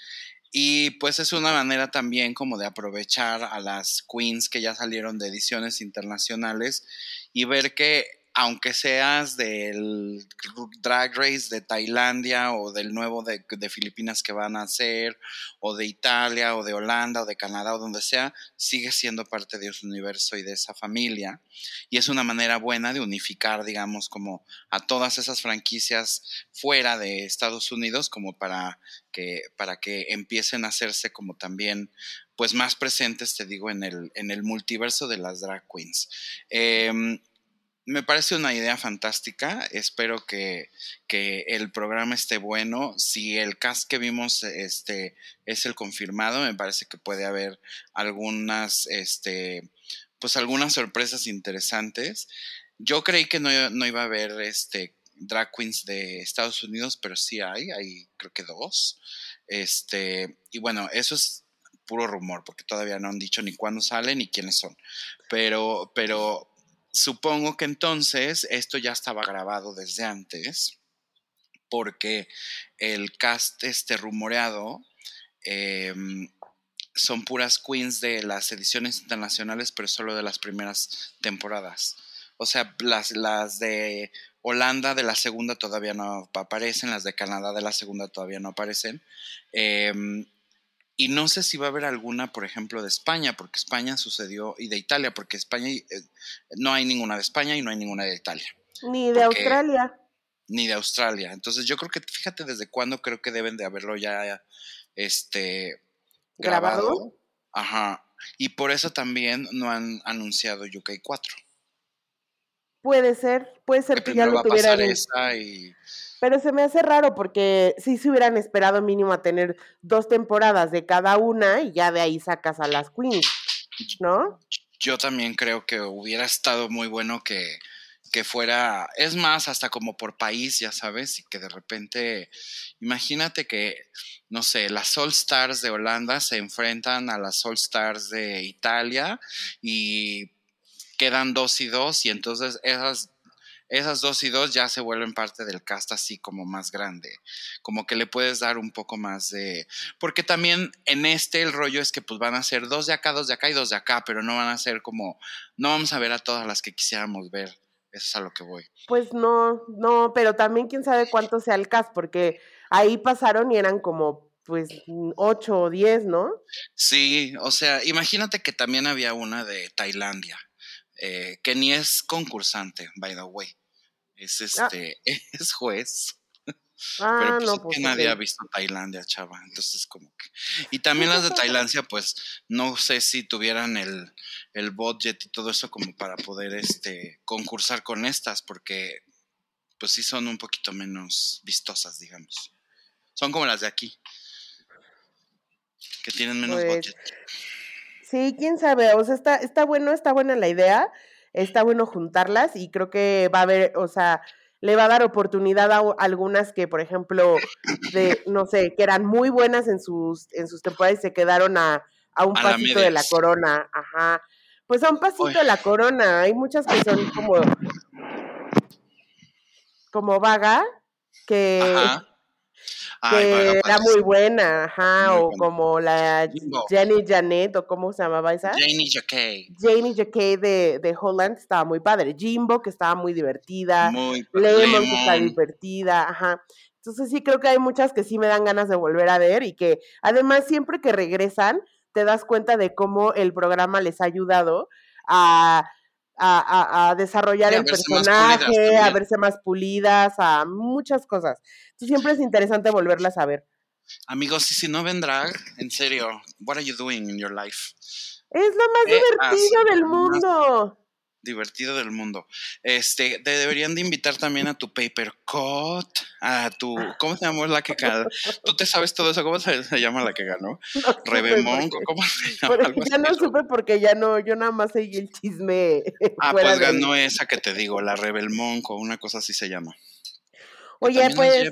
Speaker 3: Y pues es una manera también como de aprovechar a las queens que ya salieron de ediciones internacionales y ver que aunque seas del drag race de Tailandia o del nuevo de, Filipinas que van a hacer, o de Italia, o de Holanda, o de Canadá, o donde sea, sigue siendo parte de ese universo y de esa familia. Y es una manera buena de unificar, digamos, como a todas esas franquicias fuera de Estados Unidos, como para que, para que empiecen a hacerse como también pues más presentes, te digo, en el, en el multiverso de las drag queens. Eh, me parece una idea fantástica. Espero que, que, el programa esté bueno. Si el cast que vimos este, es el confirmado, me parece que puede haber algunas, este, pues algunas sorpresas interesantes. Yo creí que no, no iba a haber este, drag queens de Estados Unidos, pero sí hay, hay creo que dos. Este, y bueno, eso es puro rumor, porque todavía no han dicho ni cuándo salen ni quiénes son. Pero, pero supongo que entonces esto ya estaba grabado desde antes, porque el cast este rumoreado eh, son puras queens de las ediciones internacionales, pero solo de las primeras temporadas. O sea, las, las de Holanda de la segunda todavía no aparecen, las de Canadá de la segunda todavía no aparecen. Eh, y no sé si va a haber alguna, por ejemplo, de España, porque España sucedió, y de Italia, porque España, eh, no hay ninguna de España y no hay ninguna de Italia.
Speaker 2: Ni de
Speaker 3: Porque-
Speaker 2: Australia.
Speaker 3: Ni de Australia. Entonces yo creo que, fíjate desde cuándo creo que deben de haberlo ya este,
Speaker 2: ¿Grabado?
Speaker 3: grabado. Ajá. Y por eso también no han anunciado UK 4.
Speaker 2: Puede ser, puede ser
Speaker 3: Que
Speaker 2: que ya lo tuvieran.
Speaker 3: y...
Speaker 2: Pero se me hace raro porque sí se hubieran esperado mínimo a tener dos temporadas de cada una y ya de ahí sacas a las queens, ¿no?
Speaker 3: Yo también creo que hubiera estado muy bueno que, que fuera, es más, hasta como por país, ya sabes, y que de repente, imagínate que, no sé, las All Stars de Holanda se enfrentan a las All Stars de Italia y quedan dos y dos, y entonces esas, esas dos y dos ya se vuelven parte del cast así como más grande, como que le puedes dar un poco más de, porque también en este el rollo es que pues van a ser dos de acá, dos de acá y dos de acá, pero no van a ser como, no vamos a ver a todas las que quisiéramos ver. Eso es a lo que voy.
Speaker 2: Pues no, no, pero también quién sabe cuánto sea el cast, porque ahí pasaron y eran como pues ocho o diez, ¿no?
Speaker 3: Sí, o sea, imagínate que también había una de Tailandia, eh, que ni es concursante, by the way. Es este, es juez.
Speaker 2: Ah,
Speaker 3: Pero pues
Speaker 2: no,
Speaker 3: es
Speaker 2: pues
Speaker 3: que nadie ha visto Tailandia, chava. Entonces, como que. Y también las de Tailandia, pues no sé si tuvieran el, el budget y todo eso como para poder este concursar con estas, porque pues sí son un poquito menos vistosas, digamos. Son como las de aquí. Que tienen menos
Speaker 2: Pues,
Speaker 3: budget.
Speaker 2: Sí, quién sabe, o sea, está, está bueno, está buena la idea, está bueno juntarlas y creo que va a haber, o sea, le va a dar oportunidad a algunas que, por ejemplo, de, no sé, que eran muy buenas en sus, en sus temporadas y se quedaron a, a un
Speaker 3: A la
Speaker 2: pasito de la corona, ajá. Pues a un pasito
Speaker 3: Uy.
Speaker 2: de la corona. Hay muchas que son como. como vaga, que,
Speaker 3: Ajá. Ay,
Speaker 2: que era muy buena, ajá,
Speaker 3: Muy
Speaker 2: o
Speaker 3: buena.
Speaker 2: como la
Speaker 3: Jimbo.
Speaker 2: Jenny Janet, o cómo se llamaba esa.
Speaker 3: Janie Jacquet.
Speaker 2: Janie Jacquet de, de Holland estaba muy padre. Jimbo, que estaba muy divertida.
Speaker 3: Muy
Speaker 2: Lemon, que está divertida, ajá. Entonces sí creo que hay muchas que sí me dan ganas de volver a ver y que además siempre que regresan te das cuenta de cómo el programa les ha ayudado a, a, a- a desarrollar
Speaker 3: Sí, a
Speaker 2: el personaje, a verse más pulidas, a muchas cosas. Entonces siempre es interesante volverlas a ver.
Speaker 3: Amigos, y si no ven drag, en serio, what are you doing in your life?
Speaker 2: Es lo más
Speaker 3: ¿Qué
Speaker 2: divertido del
Speaker 3: más
Speaker 2: mundo.
Speaker 3: Divertido del mundo. Este, te deberían de invitar también a tu paper cut, a tu, ¿cómo se llama la que ganó? Tú te sabes todo eso, ¿cómo se, llama la que ganó?
Speaker 2: No
Speaker 3: Rebemón. ¿cómo se llama?
Speaker 2: Ya no supe porque ya no, yo nada más seguí el chisme
Speaker 3: Ah, pues ganó esa que te digo, la Rebel Monk o una cosa así se llama.
Speaker 2: Oye, pues,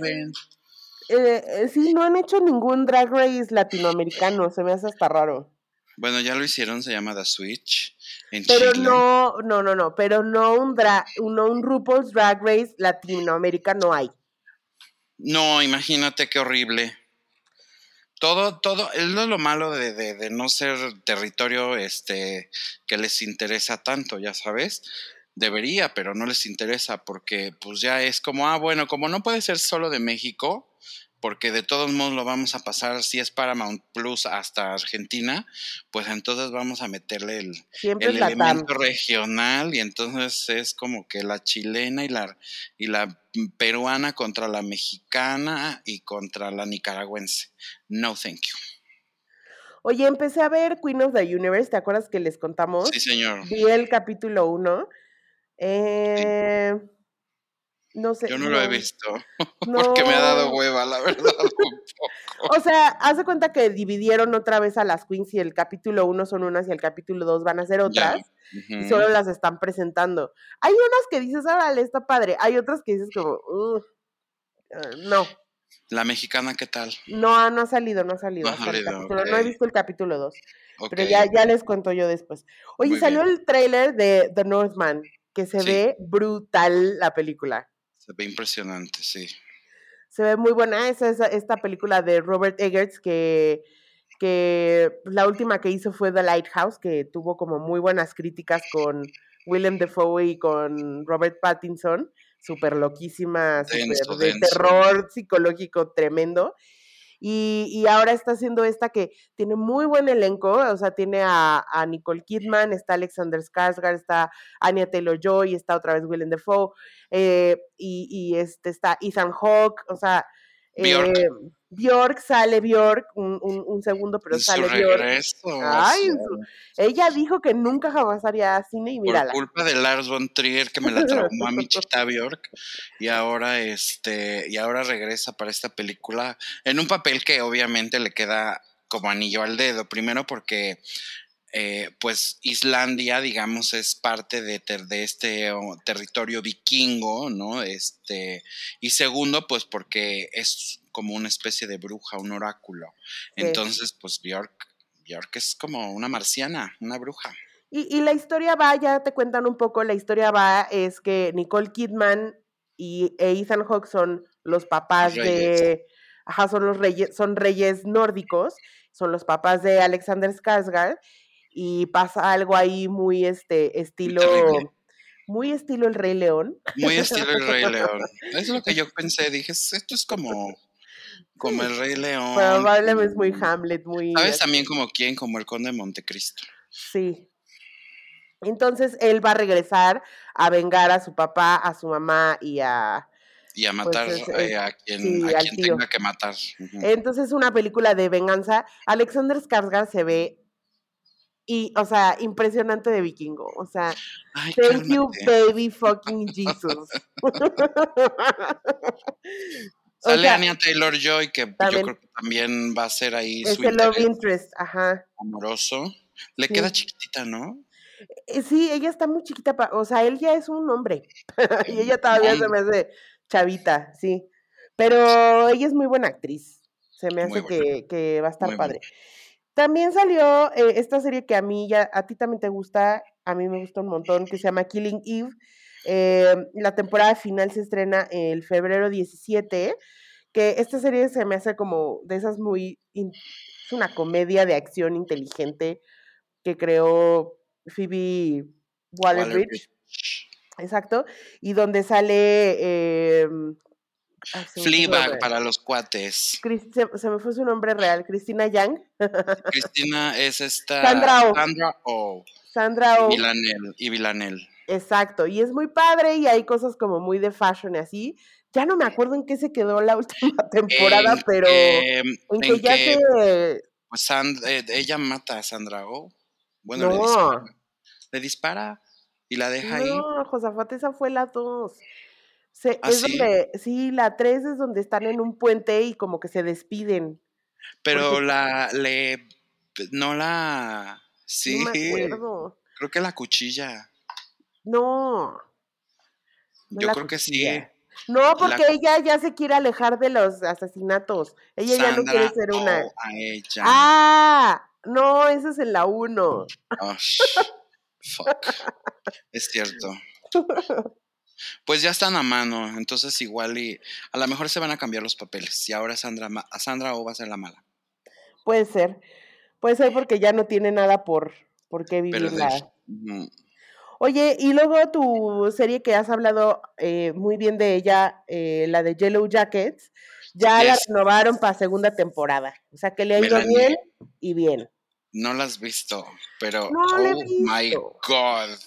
Speaker 2: eh, sí, no han hecho ningún drag race latinoamericano, se me hace hasta raro.
Speaker 3: Bueno, ya lo hicieron, se llama The Switch en
Speaker 2: Pero
Speaker 3: Chile.
Speaker 2: no, no, no, no, pero no un drag, no un RuPaul's Drag Race Latinoamérica no hay.
Speaker 3: No, imagínate qué horrible. Todo, todo, es lo, lo malo de, de- de no ser territorio este, que les interesa tanto, ya sabes. Debería, pero no les interesa porque pues ya es como, ah, bueno, como no puede ser solo de México, porque de todos modos lo vamos a pasar, si es Paramount Plus hasta Argentina, pues entonces vamos a meterle el, el elemento regional y entonces es como que la chilena y la, y la peruana contra la mexicana y contra la nicaragüense. No, thank you.
Speaker 2: Oye, empecé a ver Queen of the Universe, ¿te acuerdas que les contamos?
Speaker 3: Sí, señor.
Speaker 2: Vi el capítulo 1. Eh, no sé.
Speaker 3: Yo no lo he visto
Speaker 2: no.
Speaker 3: porque me ha dado hueva, la verdad. un poco.
Speaker 2: O sea, haz de cuenta que dividieron otra vez a las queens y el capítulo 1 son unas y el capítulo 2 van a ser otras. Y solo las están presentando. Hay unas que dices, órale, está padre. Hay otras que dices como, "Ugh, eh, no,
Speaker 3: La mexicana, ¿qué tal?
Speaker 2: no, no ha salido, no ha salido.
Speaker 3: No ha salido,
Speaker 2: capítulo- No he visto el capítulo 2,
Speaker 3: Ok.
Speaker 2: pero ya, ya les cuento yo después. Oye,
Speaker 3: Muy
Speaker 2: salió
Speaker 3: bien.
Speaker 2: el tráiler de The Northman, que se
Speaker 3: Sí.
Speaker 2: ve brutal la película.
Speaker 3: Se ve impresionante, sí.
Speaker 2: Se ve muy buena esa, esa- esta película de Robert Eggers que, que la última que hizo fue The Lighthouse, que tuvo como muy buenas críticas con Willem Dafoe y con Robert Pattinson, súper loquísima,
Speaker 3: Denso,
Speaker 2: de terror psicológico tremendo. Y, ahora está haciendo esta que tiene muy buen elenco, o sea, tiene a, a Nicole Kidman, está Alexander Skarsgård, está Anya Taylor-Joy, está otra vez Willem Dafoe, eh, y, y este está Ethan Hawke, o sea,
Speaker 3: Bjork.
Speaker 2: eh, Bjork sale Bjork, un, un- un segundo, pero
Speaker 3: En su
Speaker 2: sale Bjork. Ay, su- ella dijo que nunca jamás haría cine y
Speaker 3: por
Speaker 2: mírala.
Speaker 3: culpa de Lars von Trier que me la traumó a mi chita Bjork y ahora este y ahora regresa para esta película en un papel que obviamente le queda como anillo al dedo primero porque eh, pues Islandia digamos es parte de, ter- de este oh, territorio vikingo no este y segundo pues porque es como una especie de bruja un oráculo.
Speaker 2: Sí.
Speaker 3: entonces pues Bjork Bjork es como una marciana una bruja.
Speaker 2: Y, y la historia va, ya te cuentan un poco, la historia va es que Nicole Kidman y e Ethan Hawke son los papás de, ajá, son los reyes, son reyes nórdicos, son los papás de Alexander Skarsgård y pasa algo ahí muy este estilo, muy estilo el Rey León.
Speaker 3: Muy estilo el Rey León. Es lo que yo pensé. Dije, esto es como, como el Rey León.
Speaker 2: Probablemente es muy Hamlet, muy
Speaker 3: ¿Sabes también como quién? Como el Conde de Montecristo.
Speaker 2: Sí. Entonces él va a regresar a vengar a su papá, a su mamá y a...
Speaker 3: Y a matar
Speaker 2: Pues es-
Speaker 3: eh, a quien,
Speaker 2: sí,
Speaker 3: a quien tenga que matar.
Speaker 2: Entonces es una película de venganza. Alexander Skarsgård se ve y, o sea, impresionante de vikingo. O sea,
Speaker 3: Ay,
Speaker 2: thank you, baby fucking Jesus. O
Speaker 3: Sale
Speaker 2: sea,
Speaker 3: Anya Taylor Joy, que yo creo que también va a ser ahí
Speaker 2: es
Speaker 3: su
Speaker 2: el love interest, ajá.
Speaker 3: amoroso. Le
Speaker 2: Sí.
Speaker 3: queda chiquitita, ¿no?
Speaker 2: Eh, Sí, ella está muy chiquita, pa- o sea, él ya es un hombre y ella todavía se me hace chavita, sí. Pero ella es muy buena actriz, se me hace que, que va a estar
Speaker 3: Muy
Speaker 2: padre. También salió eh, esta serie que a mí ya, a ti también te gusta, a mí me gusta un montón, que se llama Killing Eve. Eh, la temporada final se estrena el febrero 17, que esta serie se me hace como de esas muy, es una comedia de acción inteligente que creó Phoebe Waller-Bridge, exacto, y donde sale... em,
Speaker 3: Fleabag para los cuates.
Speaker 2: Se, se me fue su nombre real, Cristina Yang,
Speaker 3: Cristina es esta.
Speaker 2: Sandra Oh.
Speaker 3: Sandra Oh.
Speaker 2: Sandra Oh.
Speaker 3: Villanel. Y Villanel.
Speaker 2: Exacto, y es muy padre y hay cosas como muy de fashion y así. Ya no me acuerdo en qué se quedó la última temporada, pero en que
Speaker 3: en
Speaker 2: ya
Speaker 3: que,
Speaker 2: se...
Speaker 3: pues, Sand- eh, ella mata a Sandra Oh. Bueno, le
Speaker 2: No,
Speaker 3: dispara. Le dispara y la deja ahí.
Speaker 2: no, Josafat, esa fue la 2. Se,
Speaker 3: ¿Ah,
Speaker 2: es
Speaker 3: sí?
Speaker 2: donde, sí, la 3 es donde están en un puente y como que se despiden.
Speaker 3: Pero
Speaker 2: porque-
Speaker 3: la. Le. No la. Sí.
Speaker 2: No me acuerdo.
Speaker 3: Creo que la cuchilla.
Speaker 2: No. no
Speaker 3: Yo creo que sí.
Speaker 2: No, porque ella ya se quiere alejar de los asesinatos. Ella ya no quiere ser una.
Speaker 3: Oh, a ella.
Speaker 2: Ah, no, esa es en la 1.
Speaker 3: Oh, fuck. Es cierto. Pues ya están a mano, entonces igual y a lo mejor se van a cambiar los papeles y ahora Sandra, a Sandra O va a ser la mala.
Speaker 2: Puede ser. Puede ser porque ya no tiene nada por, por qué.
Speaker 3: Ujú.
Speaker 2: Oye, y luego tu serie que has hablado eh, muy bien de ella, eh, la de Yellow Jackets, ya la renovaron para segunda temporada. O sea que le ha ido
Speaker 3: Melanie.
Speaker 2: bien y bien.
Speaker 3: No la has visto, pero
Speaker 2: No
Speaker 3: oh my god.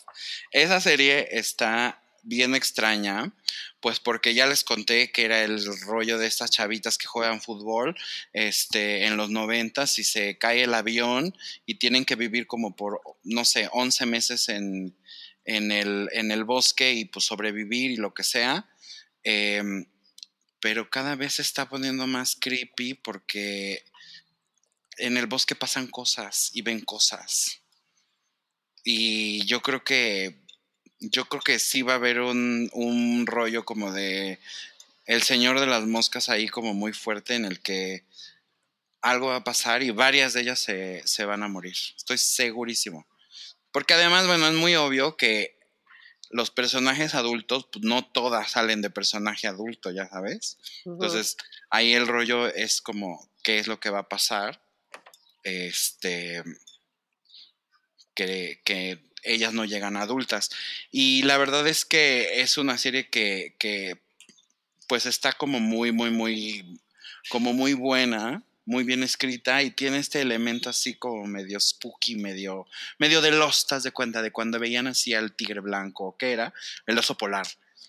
Speaker 3: Esa serie está bien extraña, pues porque ya les conté que era el rollo de estas chavitas que juegan fútbol este, en los noventas y se cae el avión y tienen que vivir como por, no sé, 11 meses en, en, el, en el bosque y pues sobrevivir y lo que sea. Em, pero cada vez se está poniendo más creepy porque en el bosque pasan cosas y ven cosas. Y yo creo que yo creo que sí va a haber un, un rollo como de el señor de las moscas ahí como muy fuerte en el que algo va a pasar y varias de ellas se, se van a morir. Estoy segurísimo. Porque además, bueno, es muy obvio que los personajes adultos, pues no todas salen de personaje adulto, ya sabes. Entonces, ahí el rollo es como qué es lo que va a pasar. Este que, que ellas no llegan adultas. Y la verdad es que es una serie que, que pues está como muy, muy, muy, como muy buena, muy bien escrita y tiene este elemento así como medio spooky, medio, medio de Lost, ¿te das de cuenta? De cuando veían así al tigre blanco, que era el oso polar.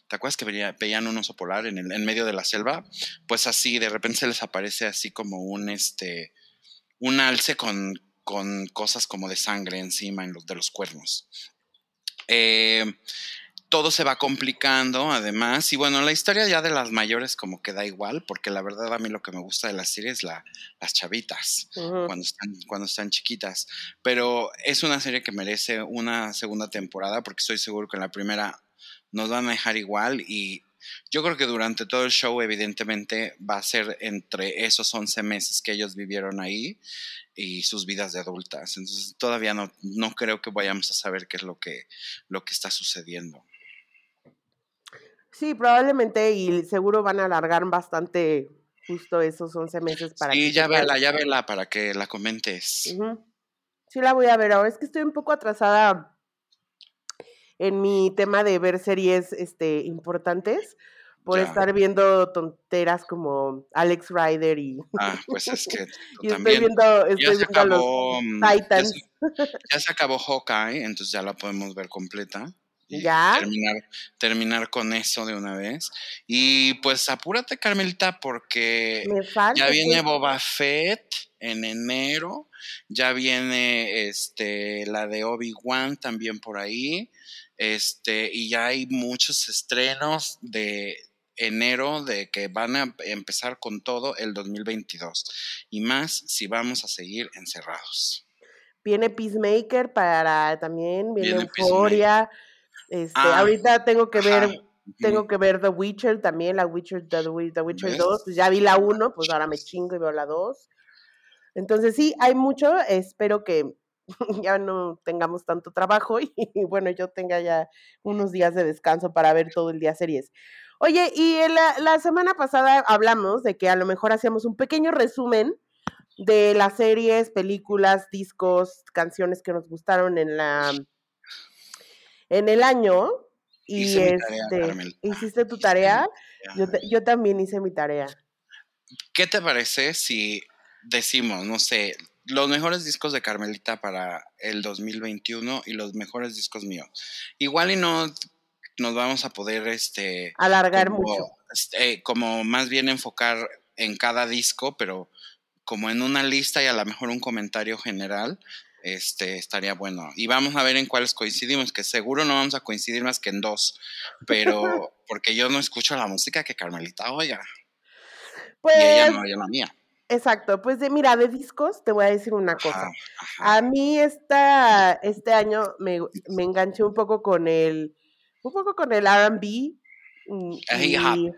Speaker 3: ¿Te acuerdas que veía- veían un oso polar en, el, en medio de la selva? Pues así, de repente se les aparece así como un, este, un alce con, con cosas como de sangre encima en los, de los cuernos. Eh, todo se va complicando además y bueno, la historia ya de las mayores como que da igual porque la verdad a mí lo que me gusta de la serie es la, las chavitas cuando están, cuando están chiquitas. Pero es una serie que merece una segunda temporada porque estoy seguro que en la primera nos van a dejar igual y yo creo que durante todo el show evidentemente va a ser entre esos 11 meses que ellos vivieron ahí y sus vidas de adultas. Entonces todavía no, no creo que vayamos a saber qué es lo que, lo que está sucediendo.
Speaker 2: Sí, probablemente y seguro van a alargar bastante justo esos 11 meses para
Speaker 3: Sí,
Speaker 2: que
Speaker 3: ya vela, ya vela para que la comentes.
Speaker 2: Sí, la voy a ver ahora. Es que estoy un poco atrasada en mi tema de ver series este, importantes por
Speaker 3: Ya.
Speaker 2: estar viendo tonteras como Alex Rider y,
Speaker 3: Ah, pues es que
Speaker 2: y estoy
Speaker 3: también.
Speaker 2: viendo,
Speaker 3: Ya
Speaker 2: estoy
Speaker 3: se
Speaker 2: viendo a los
Speaker 3: acabó. mm, ya
Speaker 2: Titans.
Speaker 3: se- ya se acabó Hawkeye, entonces ya la podemos ver completa. y
Speaker 2: ¿Ya?
Speaker 3: Terminar, terminar con eso de una vez. Y pues apúrate, Carmelita, porque ya viene Boba Fett en enero. Ya viene este la de Obi-Wan también por ahí. Este, y ya hay muchos estrenos de enero de que van a empezar con todo el 2022. Y más si vamos a seguir encerrados.
Speaker 2: Viene Peacemaker para también, viene,
Speaker 3: Viene
Speaker 2: Euphoria. Este,
Speaker 3: Ah,
Speaker 2: ahorita tengo que ver, tengo que ver The Witcher también, la Witcher, The, The Witcher
Speaker 3: ¿Ves?
Speaker 2: 2. Pues ya vi la 1, pues ahora me chingo y veo la 2. Entonces sí, hay mucho, espero que ya no tengamos tanto trabajo y, bueno, yo tenga ya unos días de descanso para ver todo el día series. Oye, y la, la semana pasada hablamos de que a lo mejor hacíamos un pequeño resumen de las series, películas, discos, canciones que nos gustaron en la en el año. Y
Speaker 3: Hice mi tarea,
Speaker 2: este, hiciste tu
Speaker 3: Hice
Speaker 2: tarea. Yo, yo también hice mi tarea.
Speaker 3: ¿Qué te parece si decimos, no sé, los mejores discos de Carmelita para el 2021 y los mejores discos míos? Igual y no nos vamos a poder, este,
Speaker 2: Alargar
Speaker 3: como,
Speaker 2: mucho.
Speaker 3: este, como más bien enfocar en cada disco, pero como en una lista y a lo mejor un comentario general, este, estaría bueno. Y vamos a ver en cuáles coincidimos, que seguro no vamos a coincidir más que en dos, pero porque yo no escucho la música que Carmelita oiga,
Speaker 2: Pues,
Speaker 3: y ella no oye la mía.
Speaker 2: Exacto. Pues de, mira, de discos te voy a decir una cosa. A mí esta, este año me, me enganché un poco con el, un poco con el R&B.
Speaker 3: El hip hop.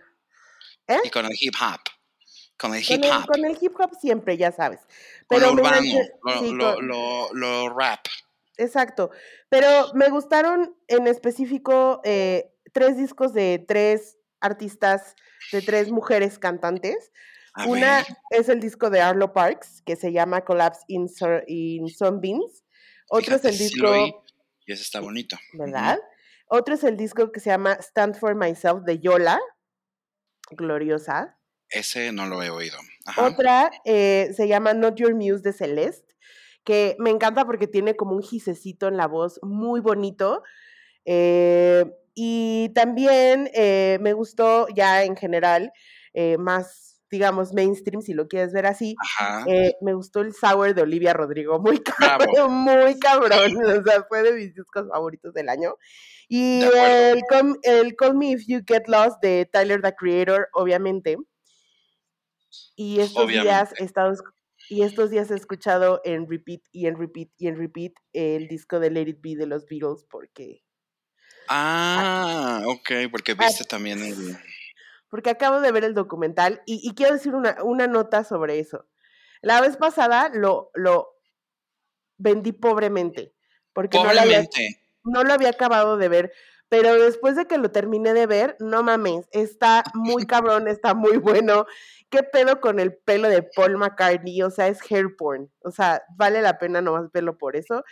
Speaker 3: Y con el hip hop. Con el hip
Speaker 2: Con el,
Speaker 3: hop.
Speaker 2: con el hip hop siempre, ya sabes.
Speaker 3: Con
Speaker 2: Pero
Speaker 3: lo urbano.
Speaker 2: enganché-
Speaker 3: Lo,
Speaker 2: sí,
Speaker 3: lo,
Speaker 2: con-
Speaker 3: lo- lo rap.
Speaker 2: exacto. Pero me gustaron en específico eh, tres discos de tres artistas, de tres mujeres cantantes.
Speaker 3: A
Speaker 2: Una
Speaker 3: ver.
Speaker 2: es el disco de Arlo Parks, que se llama Collapse in, Sur- in Sunbeams. Otro
Speaker 3: Fíjate,
Speaker 2: es el disco,
Speaker 3: y ese está bonito.
Speaker 2: ¿verdad? Otro es el disco que se llama Stand for Myself de Yola, gloriosa.
Speaker 3: Ese no lo he oído. Ajá.
Speaker 2: Otra eh, se llama Not Your Muse de Celeste, que me encanta porque tiene como un gisecito en la voz muy bonito. Eh, y también eh, me gustó ya en general, eh, más, digamos, mainstream, si lo quieres ver así. Eh, me gustó el Sour de Olivia Rodrigo, muy
Speaker 3: Bravo.
Speaker 2: cabrón, muy cabrón, o sea, fue de mis discos favoritos del año. Y
Speaker 3: De
Speaker 2: el, Call- el Call Me If You Get Lost de Tyler, the Creator, obviamente. Y estos días he estado y estos días he escuchado en repeat y en repeat y en repeat el disco de Let It Be de los Beatles porque
Speaker 3: Ah, ok, porque viste también el.
Speaker 2: Porque acabo de ver el documental y, y quiero decir una, una nota sobre eso. La vez pasada lo, lo vendí pobremente porque no lo, había,
Speaker 3: Pobremente.
Speaker 2: no lo había acabado de ver, pero después de que lo terminé de ver, no mames, está muy cabrón, está muy bueno. ¿Qué pedo con el pelo de Paul McCartney? O sea, es hair porn. O sea, vale la pena nomás verlo por eso.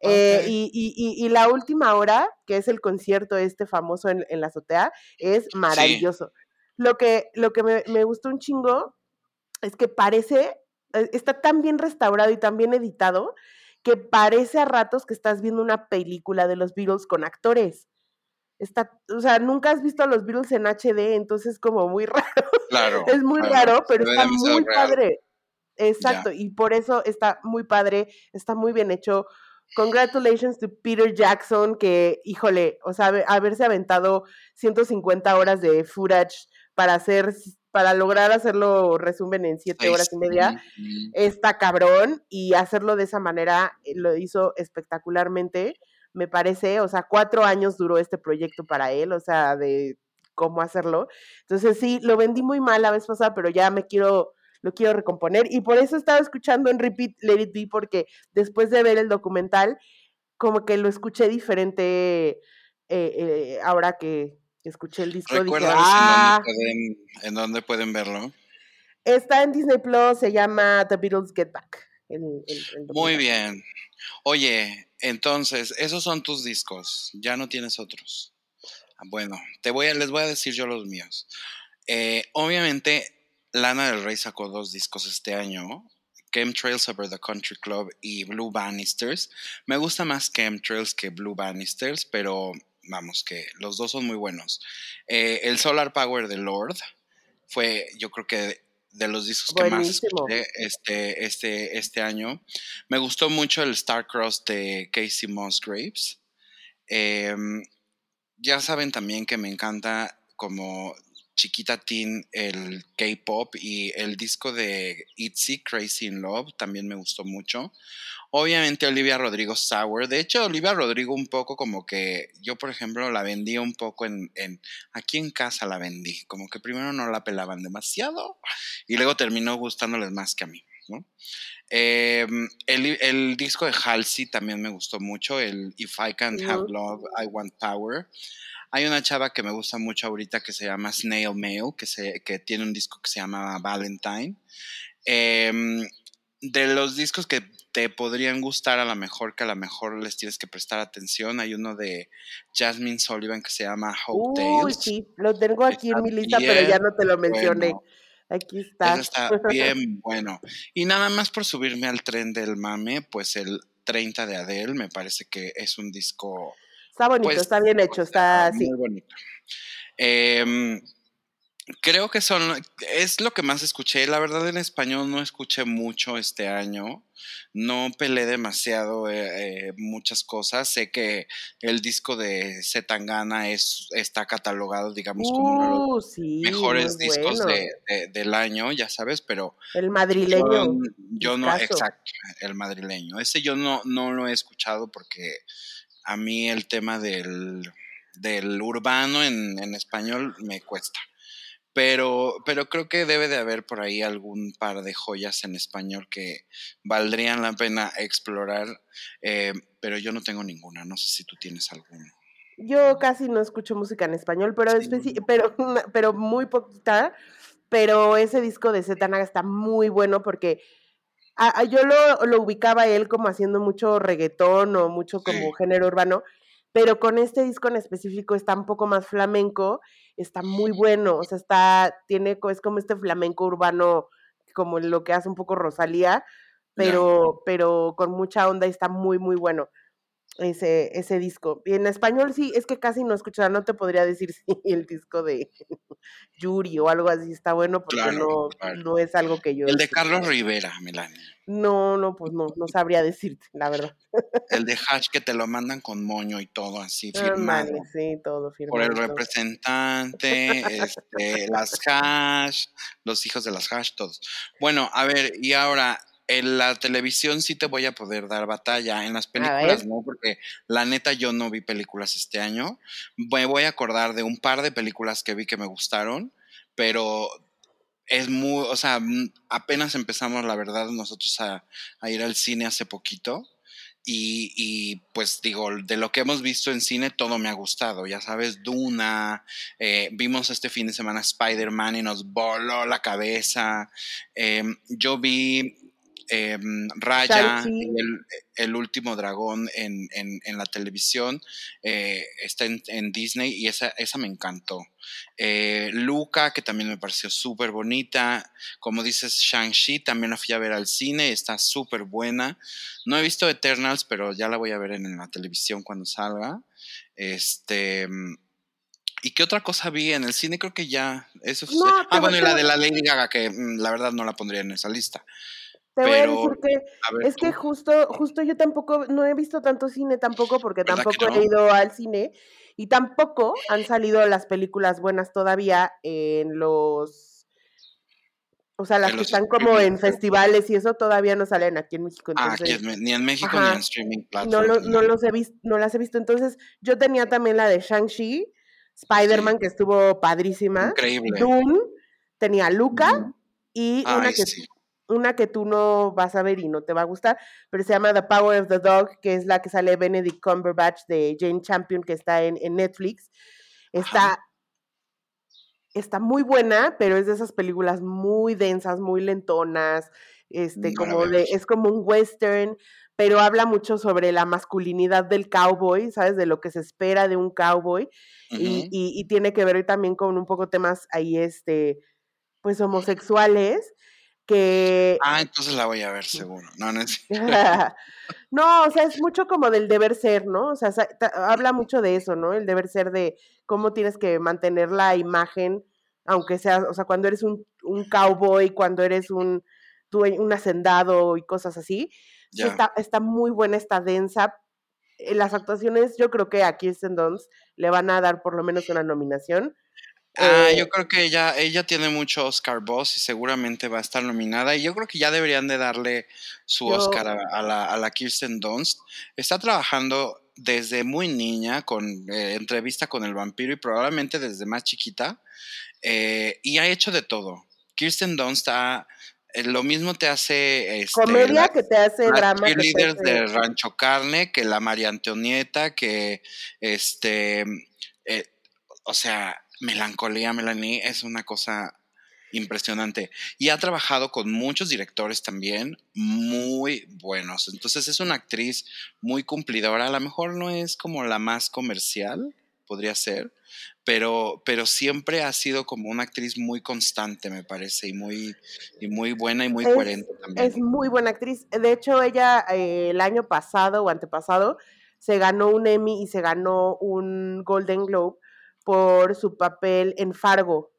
Speaker 2: Eh, y, y- y- y la última hora, que es el concierto este famoso en, en la azotea, es maravilloso. Lo que, lo que me, me gustó un chingo es que parece, eh, está tan bien restaurado y tan bien editado, que parece a ratos que estás viendo una película de los Beatles con actores. Está, o sea, nunca has visto a los Beatles en HD, entonces como muy raro.
Speaker 3: Claro.
Speaker 2: Es muy
Speaker 3: claro,
Speaker 2: raro, pero está muy
Speaker 3: real.
Speaker 2: padre. Exacto, y por eso está muy padre, está muy bien hecho. Congratulations to Peter Jackson, que, híjole, o sea, habe- haberse aventado 150 horas de footage para hacer, para lograr hacerlo resumen en 7 horas y media, está cabrón y hacerlo de esa manera eh, lo hizo espectacularmente, me parece, o sea, cuatro años duró este proyecto para él, o sea, de cómo hacerlo. Entonces sí, lo vendí muy mal la vez pasada, pero ya me quiero, lo quiero recomponer y por eso estaba escuchando en repeat Let It Be, porque después de ver el documental, como que lo escuché diferente eh, eh, ahora que escuché el disco. Dije,
Speaker 3: Recuérdales
Speaker 2: ah,
Speaker 3: en, dónde pueden, en dónde pueden verlo.
Speaker 2: está en Disney Plus, se llama The Beatles Get Back. el- el- el
Speaker 3: Muy bien. Oye, entonces, esos son tus discos. Ya no tienes otros. Ah, Bueno, te voy a, les voy a decir yo los míos. Eh, obviamente, Lana del Rey sacó dos discos este año. Chemtrails Over the Country Club y Blue Bannisters. Me gusta más Chemtrails que Blue Bannisters, pero vamos, que los dos son muy buenos. Eh, el Solar Power de Lord fue, yo creo que de los discos que más este, este, este año. Me gustó mucho el Starcross de Casey Musgraves. Em, ya saben también que me encanta como chiquita teen el K-pop y el disco de ITZY, Crazy in Love, también me gustó mucho. Obviamente Olivia Rodrigo Sour. De hecho, Olivia Rodrigo un poco como que yo, por ejemplo, la vendí un poco en, en aquí en casa la vendí. Como que primero no la pelaban demasiado y luego terminó gustándoles más que a mí. ¿no? Em, el, el, disco de Halsey también me gustó mucho, el If I Can't Have Love, I Want Power. Hay una chava que me gusta mucho ahorita que se llama Snail Mail, que, se, que tiene un disco que se llama Valentine. Eh, de los discos que te podrían gustar, a lo mejor que a lo mejor les tienes que prestar atención, hay uno de Jasmine Sullivan que se llama Hope
Speaker 2: Uy, sí, lo tengo aquí en mi lista, pero ya no te lo mencioné. Aquí está.
Speaker 3: está bien bueno. Y nada más por subirme al tren del mame, pues el 30 de Adele me parece que es un disco.
Speaker 2: Está bonito,
Speaker 3: pues,
Speaker 2: está bien hecho, está
Speaker 3: muy bonito. Eh, Creo que son, es lo que más escuché. La verdad en español no escuché mucho este año. No peleé demasiado eh, eh, muchas cosas. Sé que el disco de Zetangana es, está catalogado, digamos, como uno de los uh, mejores discos de, del año, ya sabes, pero...
Speaker 2: El madrileño.
Speaker 3: Yo, no, exacto, el madrileño. Ese yo no, no lo he escuchado porque a mí el tema del, del urbano en, en español me cuesta. Pero, pero creo que debe de haber por ahí algún par de joyas en español que valdrían la pena explorar, eh, pero yo no tengo ninguna, no sé si tú tienes alguna.
Speaker 2: Yo casi no escucho música en español, pero, pero, pero muy poquita, pero ese disco de Zetanaga está muy bueno porque yo lo, lo, ubicaba él como haciendo mucho reggaetón o mucho como género urbano, pero con este disco en específico está un poco más flamenco está muy bueno, o sea, está, tiene, es como este flamenco urbano, como lo que hace un poco Rosalía, pero, pero con mucha onda y está muy, muy bueno ese, ese disco. Y en español sí, es que casi no escuchaba, no te podría decir si el disco de Yuri o algo así está bueno, porque no, no es algo que yo...
Speaker 3: El de Carlos Rivera, Milani.
Speaker 2: No, no, pues no, no sabría decirte, la verdad.
Speaker 3: El de hash que te lo mandan con moño y todo así firmado.
Speaker 2: sí, todo firmado.
Speaker 3: Por el representante, este, las hash, los hijos de las hash, todos. Bueno, a ver, y ahora, en la televisión sí te voy a poder dar batalla, en las películas no, porque la neta yo no vi películas este año. Me voy a acordar de un par de películas que vi que me gustaron, pero es muy, o sea, apenas empezamos, la verdad, nosotros a, ir al cine hace poquito. Y, y, pues digo, de lo que hemos visto en cine, todo me ha gustado. Ya sabes, Duna, eh, vimos este fin de semana Spider-Man y nos voló la cabeza. Em, yo vi Em, Raya, el, último dragón en, la televisión, eh, está en, Disney y esa, esa me encantó. Eh, Luca, que también me pareció súper bonita. Como dices, Shang-Chi, también la fui a ver al cine, está súper buena. No he visto Eternals, pero ya la voy a ver en, la televisión cuando salga. Este. ¿Y qué otra cosa vi en el cine? Creo que ya. Eso ah, bueno, y la de la Lady Gaga, que mm, la verdad no la pondría en esa lista.
Speaker 2: Te voy a decir que es que justo, justo yo tampoco, no he visto tanto cine tampoco porque tampoco he ido al cine y tampoco han salido las películas buenas todavía en los, o sea, las que están como en festivales y eso todavía no salen aquí en México.
Speaker 3: ah, ni en México ni en streaming
Speaker 2: platform. No, no, los he visto, no las he visto. Entonces, yo tenía también la de Shang-Chi, Spider-Man, que estuvo padrísima.
Speaker 3: Increíble.
Speaker 2: Doom, tenía Luca. Y una que, una que tú no vas a ver y no te va a gustar, pero se llama The Power of the Dog, que es la que sale Benedict Cumberbatch de Jane Champion, que está en, Netflix. Está, está muy buena, pero es de esas películas muy densas, muy lentonas, este, como de, es como un western, pero habla mucho sobre la masculinidad del cowboy, ¿sabes? De lo que se espera de un cowboy, y, y, tiene que ver también con un poco temas ahí, este, pues homosexuales, que...
Speaker 3: Ah, entonces la voy a ver seguro. No, no,
Speaker 2: no, o sea, es mucho como del deber ser, ¿no? O sea, habla mucho de eso, ¿no? El deber ser de cómo tienes que mantener la imagen, aunque sea, o sea, cuando eres un, un cowboy, cuando eres un, un hacendado y cosas así. Está, está muy buena, está densa. Las actuaciones, yo creo que a Kirsten Dunst le van a dar por lo menos una nominación
Speaker 3: Ah, yo eh, creo que ella, ella tiene mucho Oscar Boss y seguramente va a estar nominada. Y yo creo que ya deberían de darle su Oscar a, la, a la Kirsten Dunst. Está trabajando desde muy niña con eh, entrevista con el vampiro y probablemente desde más chiquita. Eh, y ha hecho de todo. Kirsten Dunst ha lo mismo te hace este,
Speaker 2: Comedia
Speaker 3: la-
Speaker 2: que te hace drama. que te hace-
Speaker 3: de Rancho Carne, que la María Antonieta, que este, eh, o sea, Melancolía Melanie es una cosa impresionante. Y ha trabajado con muchos directores también muy buenos. Entonces es una actriz muy cumplidora. A lo mejor no es como la más comercial, podría ser, pero, pero siempre ha sido como una actriz muy constante, me parece, y muy, y muy buena y muy
Speaker 2: Es-
Speaker 3: coherente también.
Speaker 2: Es muy buena actriz. De hecho, ella eh, el año pasado o antepasado se ganó un Emmy y se ganó un Golden Globe por su papel en Fargo,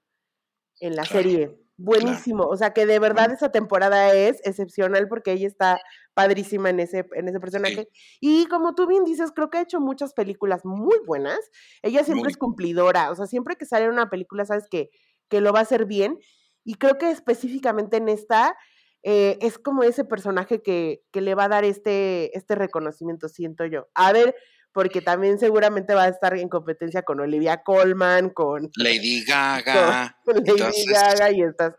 Speaker 2: en la
Speaker 3: Claro,
Speaker 2: serie. Buenísimo. O sea que de verdad esa temporada es excepcional porque ella está padrísima en ese, en ese personaje. Y como tú bien dices, creo que ha hecho muchas películas muy buenas. Ella siempre
Speaker 3: Muy.
Speaker 2: es cumplidora. O sea, siempre que sale una película, sabes que, que lo va a hacer bien. Y creo que específicamente en esta eh, es como ese personaje que, que le va a dar este, este reconocimiento, siento yo. A ver, porque también seguramente va a estar en competencia con Olivia Colman, con,
Speaker 3: Lady Gaga.
Speaker 2: con Lady
Speaker 3: entonces,
Speaker 2: Gaga y estas.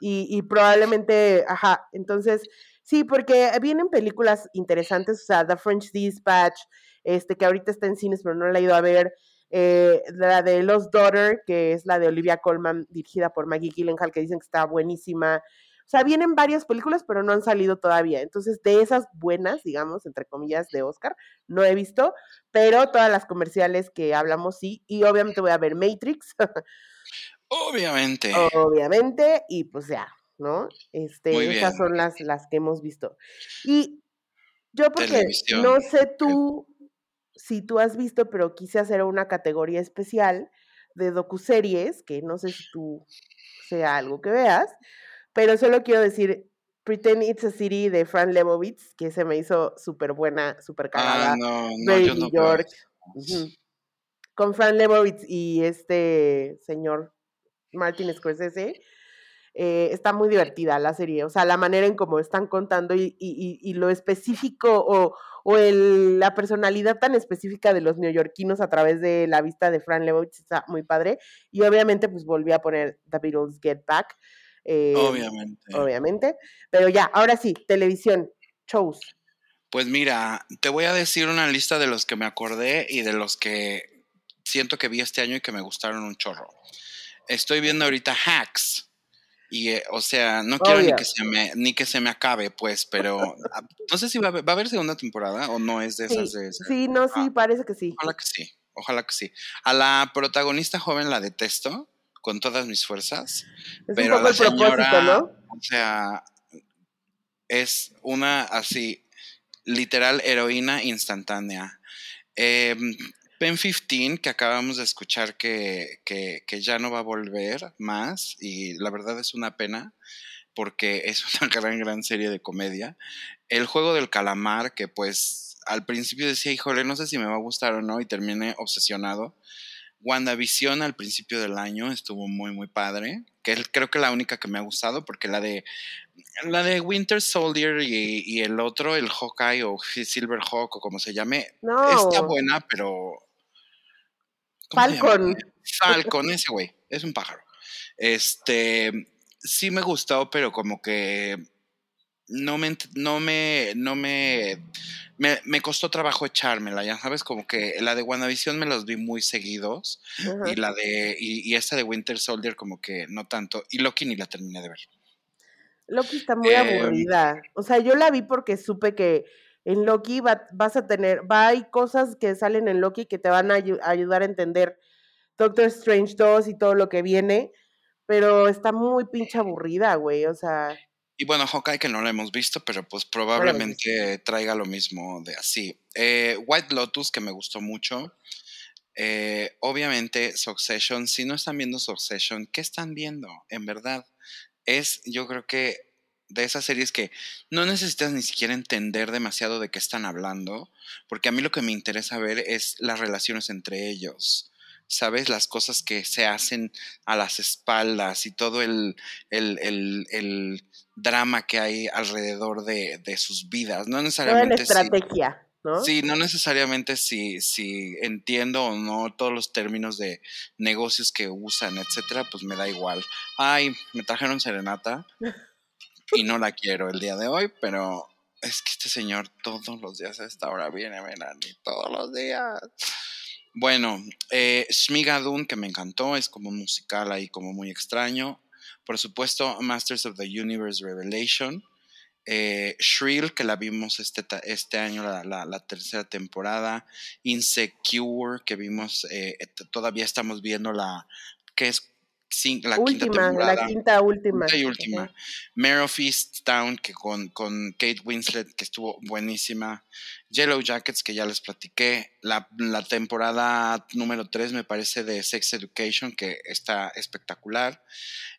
Speaker 2: Y, y probablemente, ajá, entonces, sí, porque vienen películas interesantes, o sea, The French Dispatch, este, que ahorita está en cines, pero no la he ido a ver. eh, la de Lost Daughter, que es la de Olivia Colman, dirigida por Maggie Gyllenhaal, que dicen que está buenísima. O sea, vienen varias películas, pero no han salido todavía. Entonces, de esas buenas, digamos, entre comillas, de Oscar, no he visto, pero todas las comerciales que hablamos sí. Y obviamente voy a ver Matrix,
Speaker 3: Obviamente.
Speaker 2: obviamente, y pues ya, ¿no? Este, esas son las, las que hemos visto. Y yo porque
Speaker 3: Televisión.
Speaker 2: no sé tú si tú has visto, pero quise hacer una categoría especial de docuseries, que no sé si tú sea algo que veas, pero solo quiero decir Pretend It's a City de Fran Lebowitz, que se me hizo súper buena, súper cagada.
Speaker 3: Ah, no, no,
Speaker 2: Baby
Speaker 3: yo no
Speaker 2: York. Con Fran Lebowitz y este señor Martin Scorsese. eh, está muy divertida la serie, o sea, la manera en cómo están contando y, y- y- y lo específico o, o el- la personalidad tan específica de los neoyorquinos a través de la vista de Fran Lebowitz está muy padre. Y obviamente, pues volví a poner The Beatles Get Back. Eh,
Speaker 3: Obviamente.
Speaker 2: Obviamente. Pero ya, ahora sí, televisión, shows.
Speaker 3: Pues mira, te voy a decir una lista de los que me acordé y de los que siento que vi este año y que me gustaron un chorro. Estoy viendo ahorita Hacks. Y, eh, o sea, no quiero ni que, se me, ni que se me acabe, pues, pero ah, no sé si va a, haber, ¿va a haber segunda temporada o no es de
Speaker 2: Sí,
Speaker 3: esas de...
Speaker 2: sí, no, sí,
Speaker 3: Ah.
Speaker 2: parece que sí.
Speaker 3: Ojalá que sí, ojalá que sí. A la protagonista joven la detesto con todas mis fuerzas.
Speaker 2: Es
Speaker 3: Pero
Speaker 2: un poco
Speaker 3: la señora,
Speaker 2: ¿no?
Speaker 3: o sea, es una así, literal heroína instantánea. Eh, Ben 15, que acabamos de escuchar que, que, que ya no va a volver más, y la verdad es una pena, porque es una gran, gran serie de comedia. El juego del calamar, que pues al principio decía, híjole, no sé si me va a gustar o no, y terminé obsesionado. WandaVision al principio del año estuvo muy, muy padre. Que es, creo que la única que me ha gustado, porque la de la de Winter Soldier y, y el otro, el Hawkeye o Silver Hawk o como se llame,
Speaker 2: No.
Speaker 3: está buena, pero.
Speaker 2: Falcon.
Speaker 3: Falcon, ese güey, es un pájaro. Este, sí me gustó, pero como que no me, no me, no me, me, me costó trabajo echármela, ya sabes, como que la de WandaVision me los vi muy seguidos y la de, y, y esta de Winter Soldier como que no tanto, y Loki ni la terminé de ver.
Speaker 2: Loki está muy
Speaker 3: Eh,
Speaker 2: aburrida. O sea, yo la vi porque supe que en Loki va- vas a tener, va hay cosas que salen en Loki que te van a ayu- ayudar a entender Doctor Strange 2 y todo lo que viene, pero está muy pinche aburrida, güey. O sea,
Speaker 3: Y bueno, Hawkeye que no la hemos visto, pero pues probablemente traiga lo mismo de así. Eh, White Lotus, que me gustó mucho. Eh, obviamente, Succession. Si no están viendo Succession, ¿qué están viendo? En verdad, es yo creo que de esas series que no necesitas ni siquiera entender demasiado de qué están hablando, porque a mí lo que me interesa ver es las relaciones entre ellos. ¿Sabes? Las cosas que se hacen a las espaldas y todo el, el, el, el drama que hay alrededor de, de sus vidas. No
Speaker 2: toda la
Speaker 3: necesariamente si,
Speaker 2: estrategia, ¿no?
Speaker 3: sí, no necesariamente si, si entiendo o no todos los términos de negocios que usan, etcétera, pues me da igual. Ay, me trajeron serenata. y no la quiero el día de hoy, pero es que este señor todos los días a esta hora viene, Melanie, todos los días. Bueno, eh, Shmigadun, que me encantó, es como un musical ahí como muy extraño. Por supuesto, Masters of the Universe Revelation. Eh, Shrill, que la vimos este, este año, la, tercera temporada. Insecure, que vimos, eh, todavía estamos viendo la, que es la quinta temporada.
Speaker 2: La quinta última.
Speaker 3: y última. Mare of Town, que con, con, Kate Winslet, que estuvo buenísima. Yellow Jackets, que ya les platiqué. La, temporada número 3, me parece, de Sex Education, que está espectacular.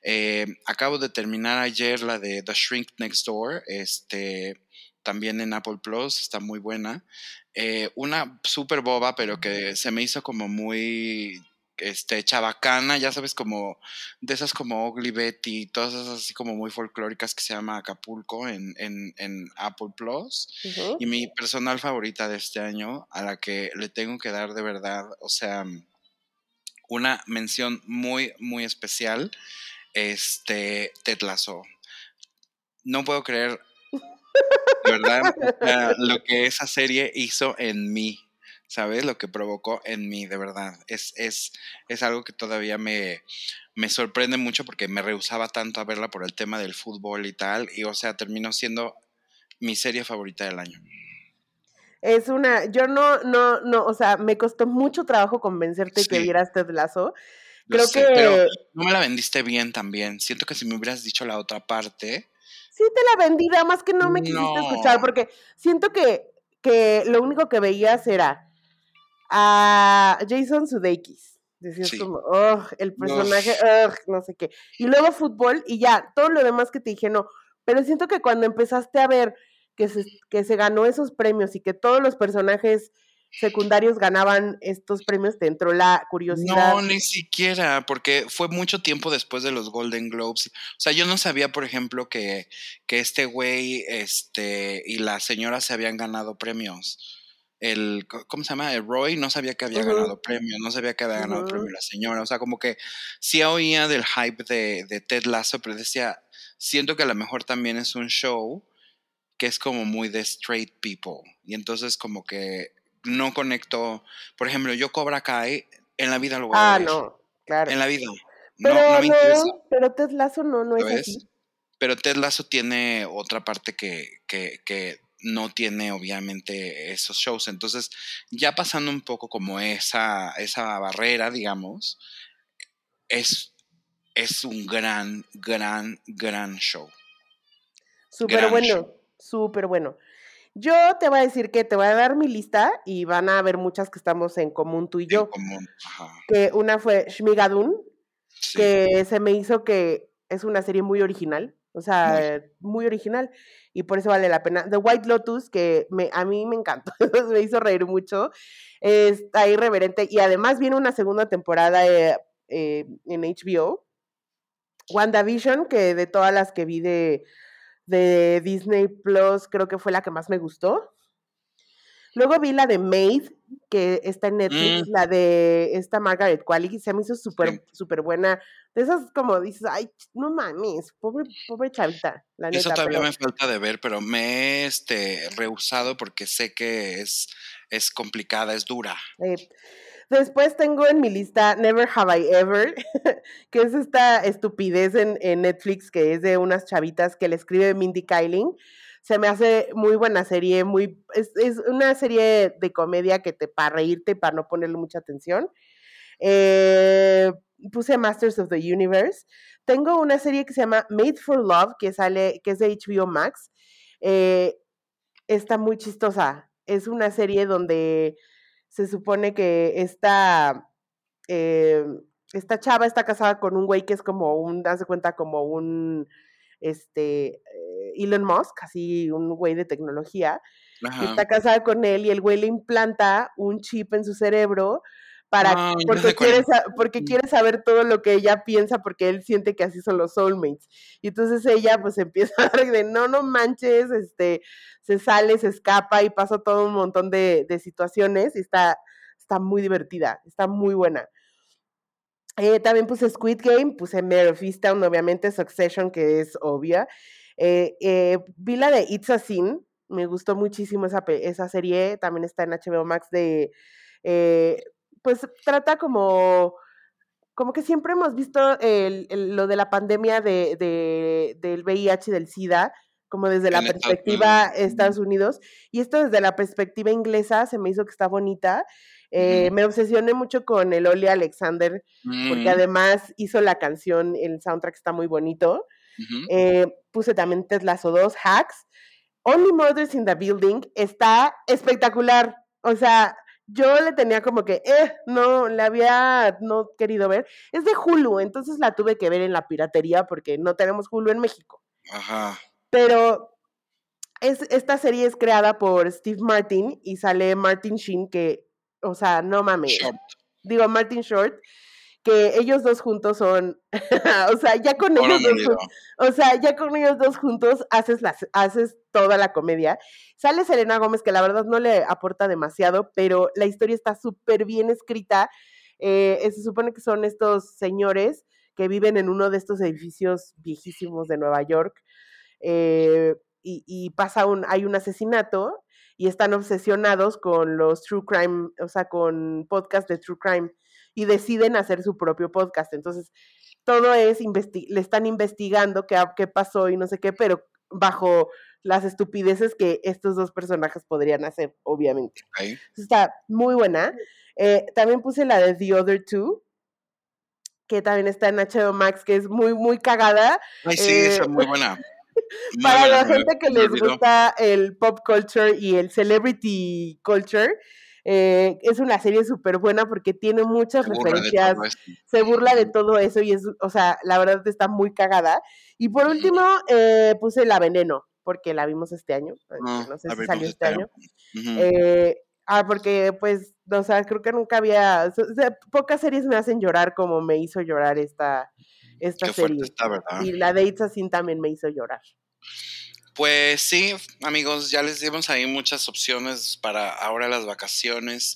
Speaker 3: Eh, acabo de terminar ayer la de The Shrink Next Door, este, también en Apple Plus, está muy buena. Eh, una súper boba, pero que se me hizo como muy este, chabacana, ya sabes, como de esas como Ugly Betty, todas esas así como muy folclóricas que se llama Acapulco en, en, Apple Plus. Y mi personal favorita de este año, a la que le tengo que dar de verdad, o sea, una mención muy, muy especial, este, Ted No puedo creer, de verdad, lo que esa serie hizo en mí. ¿Sabes? Lo que provocó en mí, de verdad. Es, es, es algo que todavía me, me sorprende mucho porque me rehusaba tanto a verla por el tema del fútbol y tal. Y, o sea, terminó siendo mi serie favorita del año.
Speaker 2: Es una, yo no, no, no, o sea, me costó mucho trabajo convencerte que vieras Ted Lasso. Creo que.
Speaker 3: Pero no me la vendiste bien también. Siento que si me hubieras dicho la otra parte.
Speaker 2: Sí, te la vendí, nada más que no me quisiste escuchar, porque siento que, que lo único que veías era a Jason Sudeikis. Decías como, oh, el personaje, no sé qué. Y luego fútbol y ya, todo lo demás que te dije, no. Pero siento que cuando empezaste a ver que se, que se ganó esos premios y que todos los personajes secundarios ganaban estos premios, te entró la curiosidad.
Speaker 3: No, ni siquiera, porque fue mucho tiempo después de los Golden Globes. O sea, yo no sabía, por ejemplo, que, que este güey este, y la señora se habían ganado premios el, ¿cómo se llama? El Roy no sabía que había ganado premio, no sabía que había ganado premio la señora, o sea, como que sí oía del hype de, de, Ted Lasso, pero decía, siento que a lo mejor también es un show que es como muy de straight people, y entonces como que no conecto, por ejemplo, yo Cobra Kai, en la vida lo voy a
Speaker 2: ah, no, claro.
Speaker 3: En la vida.
Speaker 2: Pero no, me interesa. pero Ted Lasso no, no es así.
Speaker 3: Pero Ted Lasso tiene otra parte que, que, que no tiene obviamente esos shows. Entonces, ya pasando un poco como esa, esa barrera, digamos, es, es un gran, gran, gran show.
Speaker 2: Súper bueno, súper bueno. Yo te voy a decir que te voy a dar mi lista y van a haber muchas que estamos en común tú y yo. Que una fue Shmigadun, que se me hizo que es una serie muy original, o sea, muy original y por eso vale la pena. The White Lotus, que me, a mí me encantó, me hizo reír mucho, está irreverente y además viene una segunda temporada eh, eh, en HBO. WandaVision, que de todas las que vi de, de Disney Plus, creo que fue la que más me gustó. Luego vi la de Maid, que está en Netflix, mm. la de esta Margaret Qualley, se me hizo súper, súper buena. De esas como dices, ay, no mames, pobre, pobre chavita, la
Speaker 3: Eso todavía me falta de ver, pero me he este, rehusado porque sé que es, es complicada, es dura.
Speaker 2: Después tengo en mi lista Never Have I Ever, que es esta estupidez en, en Netflix que es de unas chavitas que le escribe Mindy Kaling se me hace muy buena serie, muy, es, una serie de comedia que te para reírte, para no ponerle mucha atención. Eh, puse Masters of the Universe. Tengo una serie que se llama Made for Love, que sale, que es de HBO Max. Eh, está muy chistosa. Es una serie donde se supone que esta, eh, esta chava está casada con un güey que es como un, hace cuenta, como un este, eh, Elon Musk, así un güey de tecnología, que está casada con él y el güey le implanta un chip en su cerebro para ah, porque, quiere, porque quiere saber todo lo que ella piensa porque él siente que así son los soulmates. Y entonces ella pues empieza a dar de no, no manches, este, se sale, se escapa y pasa todo un montón de, de situaciones y está, está muy divertida, está muy buena. Eh, también puse Squid Game, puse Mare of Easttown, obviamente Succession, que es obvia. Eh, eh, vi la de It's a Sin, me gustó muchísimo esa, esa serie, también está en HBO Max de, eh, pues trata como, como que siempre hemos visto el- el- lo de la pandemia de, de- del VIH y del SIDA, como desde la perspectiva. Estados Unidos, y esto desde la perspectiva inglesa se me hizo que está bonita. Eh. Me obsesioné mucho con el Oli Alexander, porque
Speaker 3: Ujú,
Speaker 2: además hizo la canción, el soundtrack está muy bonito. Eh, puse también Ted Lasso 2, Hacks. Only Murders in the Building está espectacular. O sea, yo le tenía como que, eh, no, la había no querido ver. Es de Hulu, entonces la tuve que ver en la piratería porque no tenemos Hulu en México.
Speaker 3: Ajá.
Speaker 2: Pero es, esta serie es creada por Steve Martin y sale Martin Sheen, que, o sea, no mames.
Speaker 3: Short.
Speaker 2: Digo, Martin Short, que ellos dos juntos son, o sea, ya con ellos dos o sea, ya con ellos dos juntos haces, las, haces toda la comedia. Sale Selena Gómez, que la verdad no le aporta demasiado, pero la historia está súper bien escrita. Eh, eh, se supone que son estos señores que viven en uno de estos edificios viejísimos de Nueva York eh, y, y pasa un, hay un asesinato y están obsesionados con los true crime, o sea, con podcast de true crime y deciden hacer su propio podcast. Entonces, todo es, le están investigando qué, qué pasó y no sé qué, pero bajo las estupideces que estos dos personajes podrían hacer, obviamente. Está muy buena. Eh, también puse la de The Other Two, que también está en HBO Max, que es muy, muy cagada.
Speaker 3: Ay, sí, esa
Speaker 2: Eh,
Speaker 3: es muy buena. Muy
Speaker 2: Para
Speaker 3: buena,
Speaker 2: la
Speaker 3: me-
Speaker 2: gente que les
Speaker 3: olvidó.
Speaker 2: gusta el pop culture y el celebrity culture, eh, es una serie súper buena porque tiene muchas
Speaker 3: Se
Speaker 2: referencias, se burla de todo eso y es, o sea, la verdad está muy cagada. Y por último, eh, puse La Veneno, porque la vimos este año, eh,
Speaker 3: No,
Speaker 2: no sé si salió
Speaker 3: ¿cómo
Speaker 2: este
Speaker 3: está?
Speaker 2: año. Eh, ah, porque pues, o sea, creo que nunca había, o sea, pocas series me hacen llorar como me hizo llorar esta, esta
Speaker 3: Qué
Speaker 2: serie. Y la de It's Sin también me hizo llorar.
Speaker 3: Pues sí, amigos, ya les dimos ahí muchas opciones para ahora las vacaciones.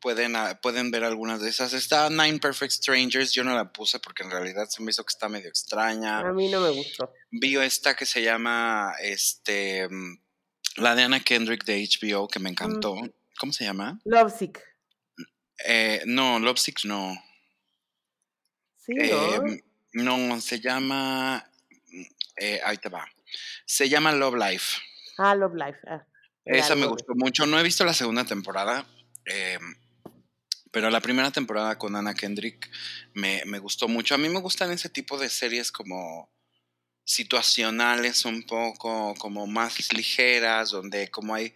Speaker 3: Pueden, ah, pueden ver algunas de esas. Está Nine Perfect Strangers, yo no la puse porque en realidad se me hizo que está medio extraña.
Speaker 2: A mí no me gustó.
Speaker 3: Vi esta que se llama este mm, la de Anna Kendrick de HBO que me encantó. ¿Cómo se llama?
Speaker 2: Lovesick.
Speaker 3: Eh, no, Lovesick no.
Speaker 2: Sí,
Speaker 3: Eh,
Speaker 2: ¿no?
Speaker 3: no, se llama. mm, eh, ahí te va. Se llama Love Life.
Speaker 2: Ah, Love Life. ah,
Speaker 3: Esa me gustó mucho. No he visto la segunda temporada. eh, pero la primera temporada con Anna Kendrick me, me gustó mucho. A mí me gustan ese tipo de series como situacionales, un poco como más ligeras, donde como hay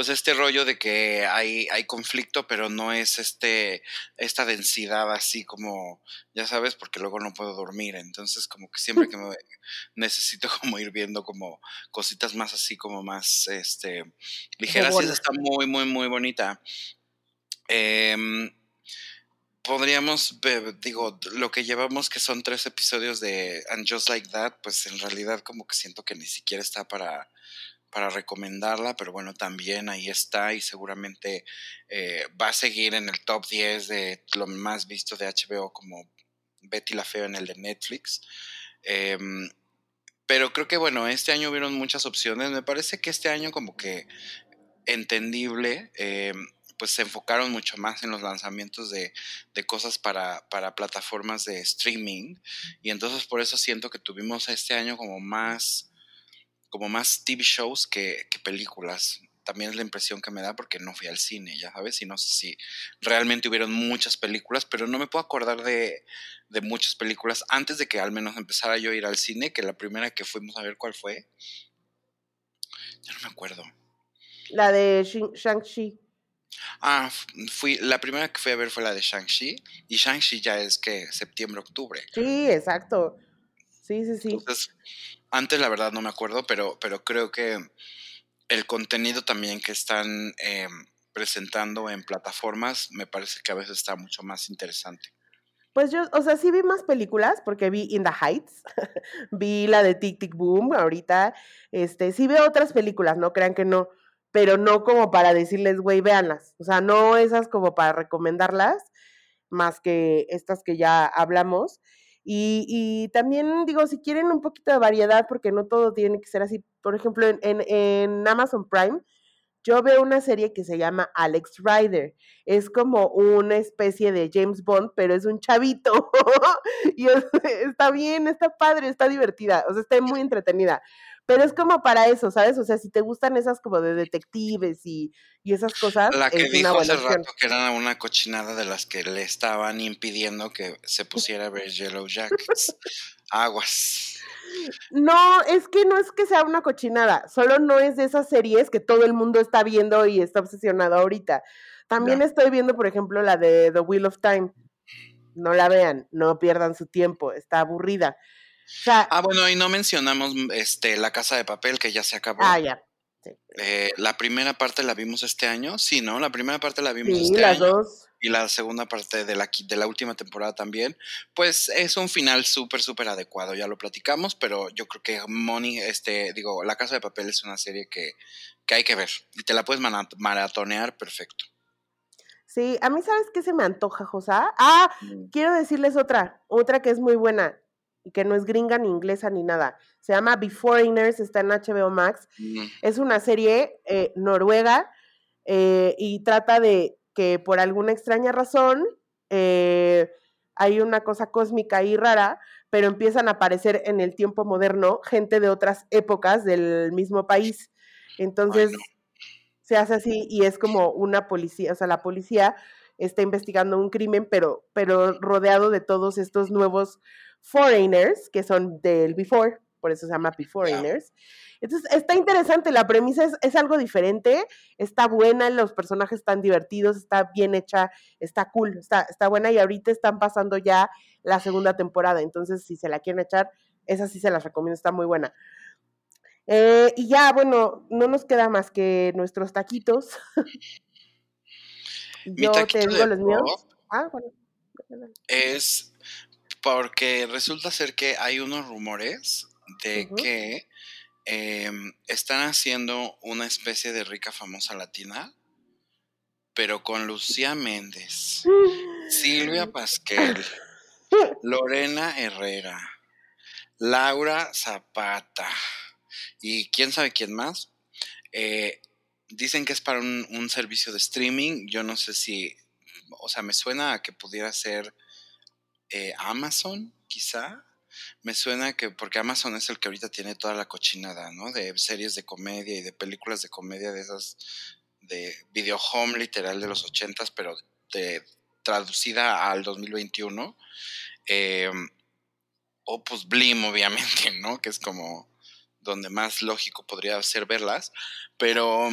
Speaker 3: pues este rollo de que hay, hay conflicto, pero no es este, esta densidad así como, ya sabes, porque luego no puedo dormir. Entonces, como que siempre que me necesito como ir viendo como cositas más así, como más este, ligeras. Y esa está muy, muy, muy bonita. Em, podríamos, digo, lo que llevamos que son tres episodios de And Just Like That, pues en realidad como que siento que ni siquiera está para, para recomendarla, pero bueno, también ahí está y seguramente eh, va a seguir en el top 10 de lo más visto de HBO como Betty la Fea en el de Netflix. Em, pero creo que bueno, este año hubieron muchas opciones. Me parece que este año como que entendible, em, pues se enfocaron mucho más en los lanzamientos de, de cosas para, para plataformas de streaming. Y entonces por eso siento que tuvimos este año como más como más TV shows que, que películas. También es la impresión que me da porque no fui al cine, ya sabes, y no sé si realmente hubieron muchas películas, pero no me puedo acordar de, de muchas películas antes de que al menos empezara yo a ir al cine, que la primera que fuimos a ver cuál fue. Ya no me acuerdo.
Speaker 2: La de Shang-Chi.
Speaker 3: Ah, fui, la primera que fui a ver fue la de Shang-Chi, y Shang-Chi ya es que septiembre, octubre.
Speaker 2: Sí, exacto. Sí, sí, sí.
Speaker 3: Entonces, antes la verdad no me acuerdo, pero, pero creo que el contenido también que están eh, presentando en plataformas me parece que a veces está mucho más interesante.
Speaker 2: Pues yo, o sea, sí vi más películas porque vi In the Heights, vi la de Tic Tic Boom ahorita, este, sí veo otras películas, no crean que no, pero no como para decirles, güey, véanlas, o sea, no esas como para recomendarlas, más que estas que ya hablamos. Y, y, también digo, si quieren un poquito de variedad, porque no todo tiene que ser así, por ejemplo, en, en, en Amazon Prime, yo veo una serie que se llama Alex Rider. Es como una especie de James Bond, pero es un chavito. y es, está bien, está padre, está divertida, o sea, está muy entretenida. Pero es como para eso, ¿sabes? O sea, si te gustan esas como de detectives y, y esas cosas.
Speaker 3: La que
Speaker 2: es
Speaker 3: dijo
Speaker 2: una
Speaker 3: hace
Speaker 2: opción.
Speaker 3: rato que era una cochinada de las que le estaban impidiendo que se pusiera a ver Yellow Jackets. Aguas.
Speaker 2: No, es que no es que sea una cochinada, solo no es de esas series que todo el mundo está viendo y está obsesionado ahorita. También estoy viendo, por ejemplo, la de The Wheel of Time. No la vean, no pierdan su tiempo, está aburrida. O sea,
Speaker 3: Ah, bueno, y no mencionamos este La Casa de Papel, que ya se acabó.
Speaker 2: ah, ya. Sí,
Speaker 3: Eh, la primera parte la vimos este año, sí, ¿no? La primera parte la vimos
Speaker 2: Sí,
Speaker 3: este
Speaker 2: las
Speaker 3: año.
Speaker 2: dos.
Speaker 3: Y la segunda parte de la, de la última temporada también, pues es un final súper, súper adecuado, ya lo platicamos, pero yo creo que Money, este, digo, La Casa de Papel es una serie que, que hay que ver y te la puedes maratonear perfecto.
Speaker 2: Sí, a mí, ¿sabes qué se me antoja, Josa? Ah, quiero decirles otra, otra que es muy buena y que no es gringa ni inglesa ni nada. Se llama Beforeigners, está en HBO Max.
Speaker 3: Mm,
Speaker 2: Es una serie eh, noruega eh, y trata de que por alguna extraña razón eh, hay una cosa cósmica y rara, pero empiezan a aparecer en el tiempo moderno gente de otras épocas del mismo país. Entonces se hace así y es como una policía, o sea, la policía está investigando un crimen, pero, pero rodeado de todos estos nuevos foreigners que son del before, por eso se llama Beforeigners. Entonces, está interesante, la premisa es, es algo diferente, está buena, los personajes están divertidos, está bien hecha, está cool, está, está buena y ahorita están pasando ya la segunda temporada, entonces si se la quieren echar, esa sí se las recomiendo, está muy buena. Eh, y ya, bueno, no nos queda más que nuestros taquitos. Yo
Speaker 3: taquito
Speaker 2: te digo los míos. Ah, bueno.
Speaker 3: es porque resulta ser que hay unos rumores de
Speaker 2: Ujú.
Speaker 3: que em, están haciendo una especie de rica famosa latina, pero con Lucía Méndez, Silvia Pasquel, Lorena Herrera, Laura Zapata y quién sabe quién más. Eh, dicen que es para un, un servicio de streaming. Yo no sé si, o sea, me suena a que pudiera ser eh, Amazon, quizá. Me suena que, porque Amazon es el que ahorita tiene toda la cochinada, ¿no? De series de comedia y de películas de comedia de esas, de video home literal de los ochentas, pero de, traducida al 2021. Eh, o pues Blim, obviamente, ¿no? Que es como donde más lógico podría ser verlas. Pero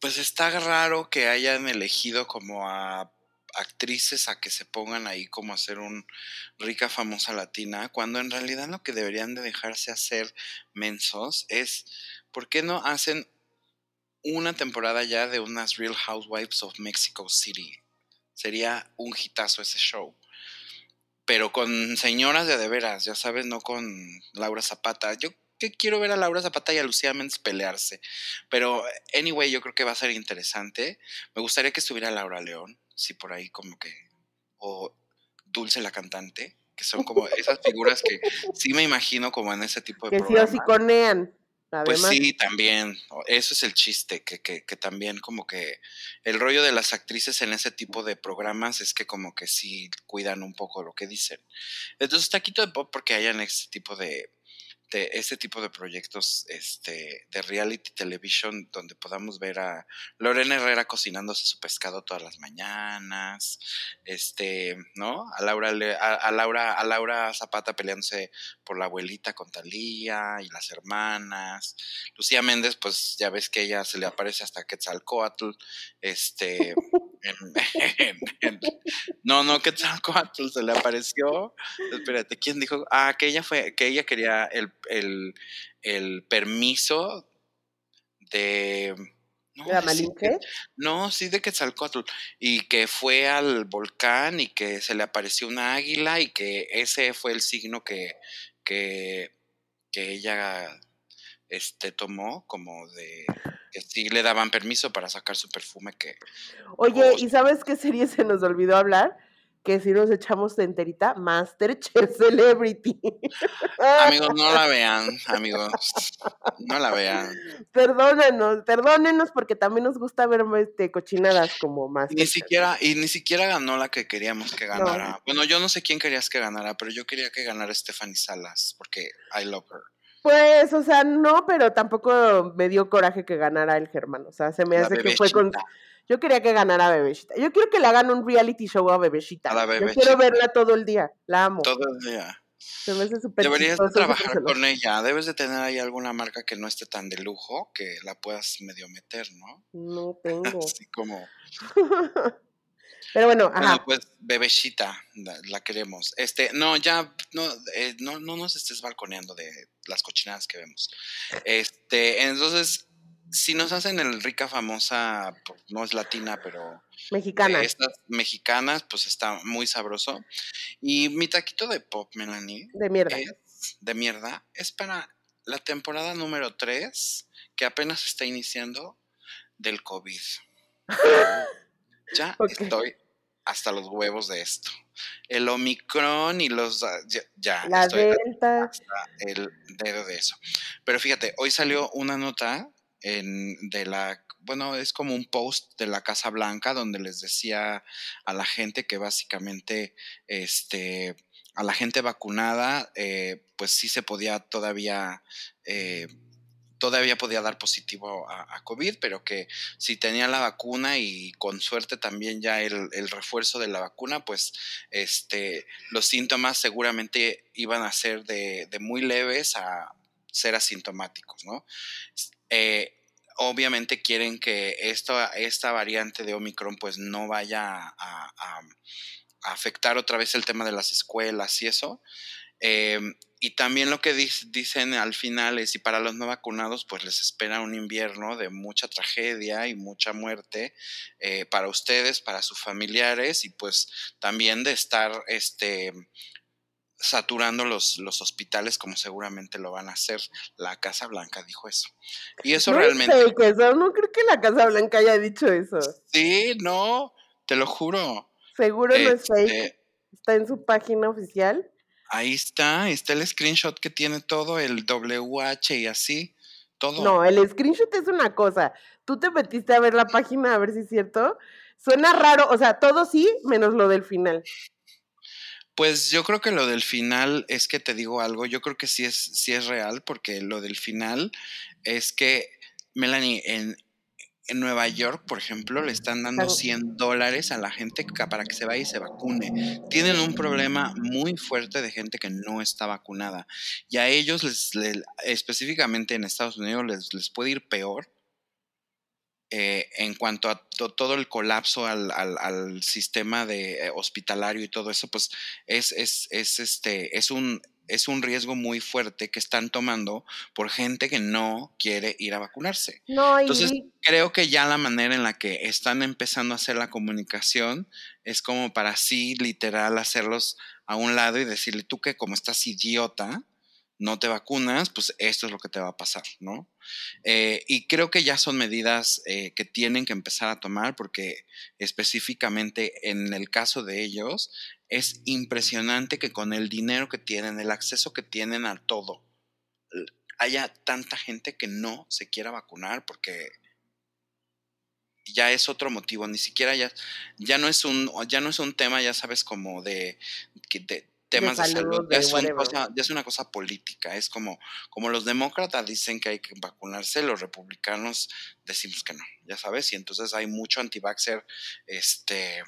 Speaker 3: pues está raro que hayan elegido como a actrices a que se pongan ahí como a hacer un rica famosa latina, cuando en realidad lo que deberían de dejarse hacer mensos es, ¿por qué no hacen una temporada ya de unas Real Housewives of Mexico City? Sería un hitazo ese show. Pero con señoras de de veras, ya sabes, no con Laura Zapata. Yo que quiero ver a Laura Zapata y a Lucía Méndez pelearse. Pero, anyway, yo creo que va a ser interesante. Me gustaría que estuviera Laura León, sí, por ahí como que. O Dulce la cantante, que son como esas figuras que sí me imagino como en ese tipo de
Speaker 2: Que sí.
Speaker 3: Pues sí, también. Eso es el chiste, que, que, que también como que el rollo de las actrices en ese tipo de programas es que como que sí cuidan un poco lo que dicen. Entonces, taquito de pop porque hayan este tipo de, de este tipo de proyectos este, de reality television donde podamos ver a Lorena Herrera cocinándose su pescado todas las mañanas, este, ¿no? A Laura, a, a Laura, a Laura Zapata peleándose por la abuelita con Talía y las hermanas. Lucía Méndez, pues ya ves que ella se le aparece hasta Quetzalcoatl, este, en- en- en- no, no, Quetzalcoatl se le apareció. Espérate, ¿quién dijo? Ah, que ella fue, que ella quería el, el, el permiso de. No,
Speaker 2: ¿La
Speaker 3: sí,
Speaker 2: Malinche?
Speaker 3: no, sí de Quetzalcoatl. Y que fue al volcán y que se le apareció una águila y que ese fue el signo que, que, que ella este, tomó como de que sí le daban permiso para sacar su perfume que
Speaker 2: Oye, ¿y sabes qué serie se nos olvidó hablar? que si nos echamos de enterita, Masterchef Celebrity.
Speaker 3: Amigos, no la vean, amigos. No la vean.
Speaker 2: Perdónenos, perdónenos porque también nos gusta ver este, cochinadas como más.
Speaker 3: Ni siquiera, y ni siquiera ganó la que queríamos que ganara. Bueno, yo no sé quién querías que ganara, pero yo quería que ganara Stephanie Salas, porque I love her.
Speaker 2: Pues, o sea, no, pero tampoco me dio coraje que ganara el Germán. O sea, se me hace que fue con. Yo quería que ganara Bebecita. Yo quiero que le hagan un reality show a Bebecita. Yo quiero verla todo el día. La amo.
Speaker 3: Todo el día. Deberías trabajar con ella. Debes de tener ahí alguna marca que no esté tan de lujo que la puedas medio meter, ¿no?
Speaker 2: No tengo.
Speaker 3: Así como.
Speaker 2: Pero bueno, ajá.
Speaker 3: pues Bebecita, la, queremos. Este, no, ya, no, eh, no, no nos estés balconeando de las cochinadas que vemos. Este, entonces, si nos hacen el rica famosa, pues, no es latina, pero
Speaker 2: mexicana.
Speaker 3: Estas mexicanas, pues está muy sabroso. Y mi taquito de pop, Melanie.
Speaker 2: De mierda.
Speaker 3: de mierda. Es para la temporada número 3, que apenas está iniciando, del COVID. ya estoy hasta los huevos de esto. El Omicron y los... Ah, ya,
Speaker 2: la Delta.
Speaker 3: el dedo de eso. Pero fíjate, hoy salió una nota de la, bueno, es como un post de la Casa Blanca donde les decía a la gente que básicamente, este, a la gente vacunada, eh, pues sí se podía todavía, eh, todavía podía dar positivo a, COVID, pero que si tenía la vacuna y con suerte también ya el, refuerzo de la vacuna, pues este, los síntomas seguramente iban a ser de, muy leves a ser asintomáticos, ¿no? Eh, obviamente quieren que esta, esta variante de Omicron pues no vaya a, afectar otra vez el tema de las escuelas y eso. Eh, y también lo que dicen al final es, y para los no vacunados, pues les espera un invierno de mucha tragedia y mucha muerte eh, para ustedes, para sus familiares, y pues también de estar este, saturando los, los hospitales como seguramente lo van a hacer. La Casa Blanca dijo eso. Y eso realmente...
Speaker 2: no creo que la Casa Blanca haya dicho eso.
Speaker 3: Sí, no, te lo juro.
Speaker 2: Seguro no es fake. Este está en su página oficial.
Speaker 3: Ahí está, está el screenshot que tiene todo, el WH y así, todo.
Speaker 2: No, el screenshot es una cosa. Tú te metiste a ver la página a ver si es cierto. Suena raro, o sea, todo sí, menos lo del final.
Speaker 3: Pues yo creo que lo del final es que te digo algo, yo creo que sí es, sí es real, porque lo del final es que, Melanie, en, en Nueva York, por ejemplo, le están dando 100 dólares a la gente para que se vaya y se vacune. Tienen un problema muy fuerte de gente que no está vacunada. Y a ellos, les, específicamente en Estados Unidos, les, les puede ir peor eh, en cuanto a todo el colapso al, al, sistema de eh, hospitalario y todo eso, pues es, es, es, este, es un es un riesgo muy fuerte que están tomando por gente que no quiere ir a vacunarse.
Speaker 2: No,
Speaker 3: Entonces, creo que ya la manera en la que están empezando a hacer la comunicación es como para así literal hacerlos a un lado y decirle tú que como estás idiota, no te vacunas, pues esto es lo que te va a pasar, ¿no? Eh, y creo que ya son medidas eh, que tienen que empezar a tomar porque específicamente en el caso de ellos es impresionante que con el dinero que tienen, el acceso que tienen a todo, haya tanta gente que no se quiera vacunar porque ya es otro motivo, ni siquiera ya, ya no es un, ya no es un tema, ya sabes, como de, de temas de salud, ya, es una cosa política, es como, como los demócratas dicen que hay que vacunarse, los republicanos decimos que no, ya sabes, y entonces hay mucho anti-vaxxer, este,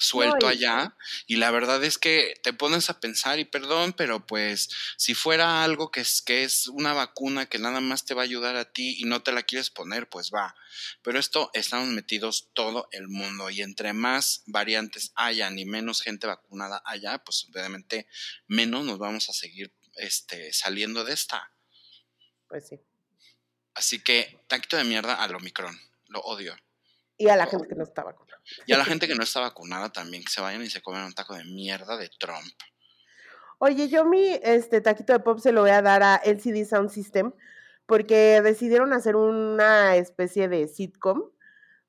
Speaker 3: suelto allá y la verdad es que te pones a pensar y perdón, pero pues si fuera algo que es que es una vacuna que nada más te va a ayudar a ti y no te la quieres poner, pues va. Pero esto estamos metidos todo el mundo y entre más variantes hayan y menos gente vacunada haya, pues obviamente menos nos vamos a seguir este saliendo de esta.
Speaker 2: Pues sí.
Speaker 3: Así que taquito de mierda al Omicron, lo odio.
Speaker 2: Y a la gente que no está vacunada.
Speaker 3: Y a la gente que no está vacunada también, que se vayan y se comen un taco de mierda de Trump.
Speaker 2: Oye, yo mi este taquito de pop se lo voy a dar a LCD Sound System porque decidieron hacer una especie de sitcom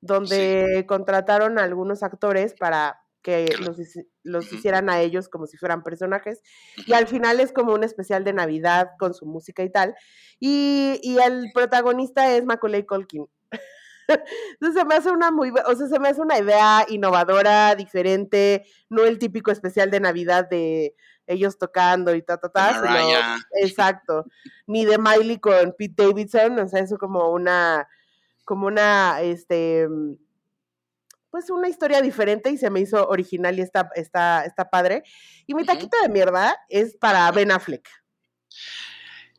Speaker 2: donde contrataron a algunos actores para que
Speaker 3: Que lo-
Speaker 2: los, los hicieran a ellos como si fueran personajes. Y al final es como un especial de Navidad con su música y tal. Y, y el protagonista es Macaulay Culkin. Entonces se me hace una muy, o sea, se me hace una idea innovadora, diferente, no el típico especial de Navidad de ellos tocando y ta, ta, ta, sino- exacto, ni de Miley con Pete Davidson, o sea, eso como una, como una, este, pues una historia diferente y se me hizo original y está, está, está padre. Y mi taquito de mierda es para Ben Affleck.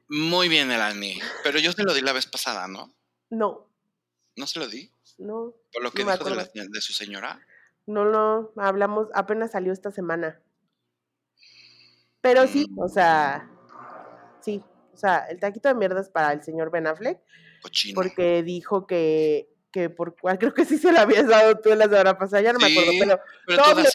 Speaker 3: Muy bien, Elani. Pero yo se lo di la vez pasada, ¿no?
Speaker 2: No,
Speaker 3: ¿No se lo di?
Speaker 2: no,
Speaker 3: Por lo que
Speaker 2: No
Speaker 3: dijo de, la su señora.
Speaker 2: no, no, hablamos, apenas salió esta semana. Pero sí, o sea, sí, o sea, el taquito de mierda es para el señor Ben Affleck,
Speaker 3: Cochino.
Speaker 2: porque dijo que, que por cual, creo que sí se lo habías dado tú la semana pasada, ya no me acuerdo, pero doble,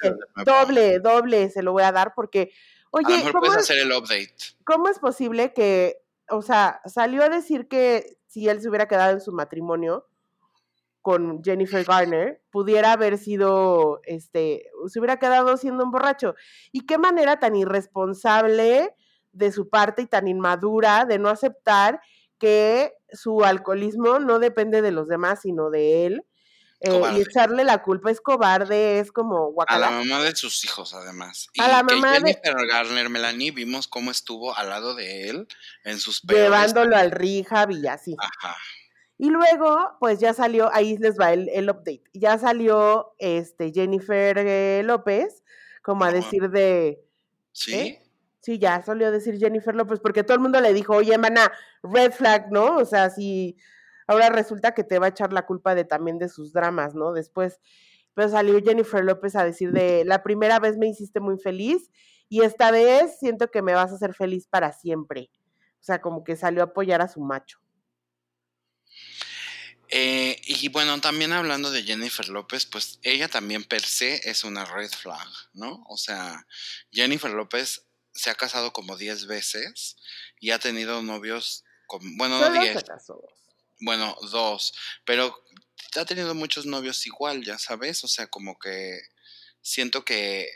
Speaker 2: doble, doble se lo voy a dar, porque,
Speaker 3: A lo
Speaker 2: oye,
Speaker 3: mejor
Speaker 2: ¿cómo
Speaker 3: puedes
Speaker 2: es,
Speaker 3: hacer el update.
Speaker 2: ¿cómo es posible que, o sea, salió a decir que si él se hubiera quedado en su matrimonio con Jennifer Garner, pudiera haber sido, este, se hubiera quedado siendo un borracho? ¿Y qué manera tan irresponsable de su parte y tan inmadura de no aceptar que su alcoholismo no depende de los demás, sino de él? eh, y echarle la culpa es cobarde, es como
Speaker 3: A la
Speaker 2: guacala.
Speaker 3: mamá de sus hijos, además. Y
Speaker 2: A la
Speaker 3: que
Speaker 2: mamá de-
Speaker 3: Jennifer Garner Melanie vimos cómo estuvo al lado de él en sus peores.
Speaker 2: Llevándolo al rehab y así.
Speaker 3: Ajá.
Speaker 2: Y luego, pues ya salió, ahí les va el, el update. Ya salió este Jennifer eh, López, como a decir de.
Speaker 3: Sí.
Speaker 2: ¿Eh? Sí, ya salió a decir Jennifer López, porque todo el mundo le dijo, oye, mana, red flag, ¿no? O sea, si ahora resulta que te va a echar la culpa de también de sus dramas, ¿no? Después, pero salió Jennifer López a decir de, la primera vez me hiciste muy feliz y esta vez siento que me vas a hacer feliz para siempre. O sea, como que salió a apoyar a su macho.
Speaker 3: Eh, y bueno, también hablando de Jennifer López, pues ella también per se es una red flag, ¿no? O sea, Jennifer López se ha casado como 10 veces y ha tenido novios, con, bueno, no
Speaker 2: Solo
Speaker 3: 10,
Speaker 2: se casó.
Speaker 3: bueno, dos, pero ha tenido muchos novios igual, ya sabes, o sea, como que siento que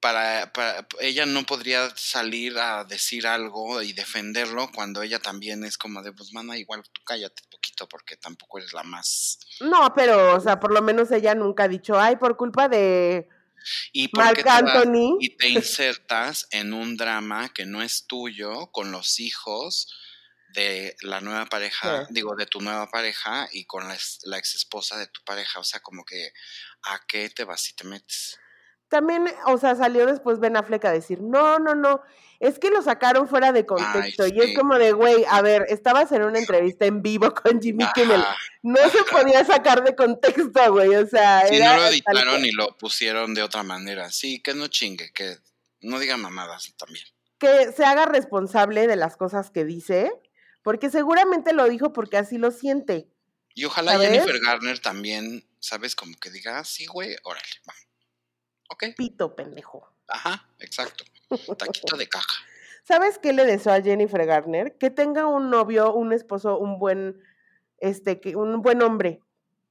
Speaker 3: para, para ella no podría salir a decir algo y defenderlo cuando ella también es como de, pues, mana, igual tú cállate un poquito porque tampoco eres la más...
Speaker 2: No, pero, o sea, por lo menos ella nunca ha dicho, ay, por culpa de
Speaker 3: ¿Y
Speaker 2: Marc
Speaker 3: qué te
Speaker 2: Anthony.
Speaker 3: y te insertas en un drama que no es tuyo con los hijos de la nueva pareja,
Speaker 2: Sí.
Speaker 3: digo, de tu nueva pareja y con la ex esposa de tu pareja? O sea, como que, ¿a qué te vas y te metes?
Speaker 2: También, o sea, salió después Ben Affleck a decir, no, no, no, es que lo sacaron fuera de contexto. Y es
Speaker 3: sí.
Speaker 2: como de, güey, a ver, estabas en una entrevista en vivo con Jimmy Kimmel.
Speaker 3: Ajá.
Speaker 2: No se podía sacar de contexto, güey, o sea,
Speaker 3: Si
Speaker 2: era
Speaker 3: no lo editaron y lo pusieron de otra manera. Sí, que no chingue, que no diga mamadas también.
Speaker 2: que se haga responsable de las cosas que dice, porque seguramente lo dijo porque así lo siente.
Speaker 3: Y ojalá
Speaker 2: ¿Sabes?
Speaker 3: Jennifer Garner también, ¿sabes? Como que diga, ah, sí, güey, órale, va. Ok,
Speaker 2: Pito, pendejo.
Speaker 3: ajá, exacto. Taquito de caja.
Speaker 2: ¿Sabes qué le deseo a Jennifer Garner? Que tenga un novio, un esposo, un buen, este, que, un buen hombre.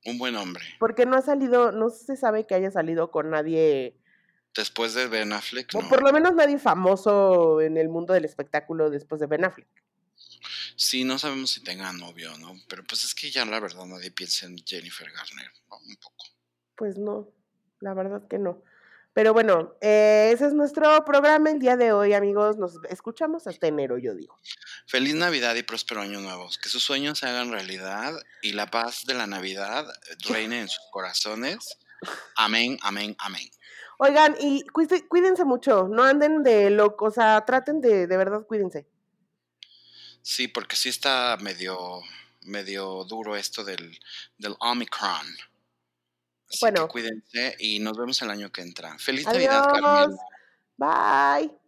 Speaker 3: Un buen hombre.
Speaker 2: Porque no ha salido, no se sabe que haya salido con nadie,
Speaker 3: Después de Ben Affleck,
Speaker 2: o
Speaker 3: no.
Speaker 2: por lo menos nadie famoso en el mundo del espectáculo después de Ben Affleck.
Speaker 3: Sí, no sabemos si tenga novio, ¿no? Pero pues es que ya la verdad nadie piensa en Jennifer Garner, ¿no? Un poco.
Speaker 2: Pues no, la verdad que no. Pero bueno, eh, ese es nuestro programa el día de hoy, amigos. Nos escuchamos hasta enero, yo digo.
Speaker 3: Feliz Navidad y próspero año nuevo. Que sus sueños se hagan realidad y la paz de la Navidad reine en sus corazones. Amén, amén, amén.
Speaker 2: Oigan, y cuídense mucho, no anden de locos, o sea, traten de, de verdad, cuídense.
Speaker 3: Sí, porque sí está medio, medio duro esto del, del Omicron. Así
Speaker 2: Bueno.
Speaker 3: que cuídense y nos vemos el año que entra. Feliz Navidad. Carmen.
Speaker 2: Bye.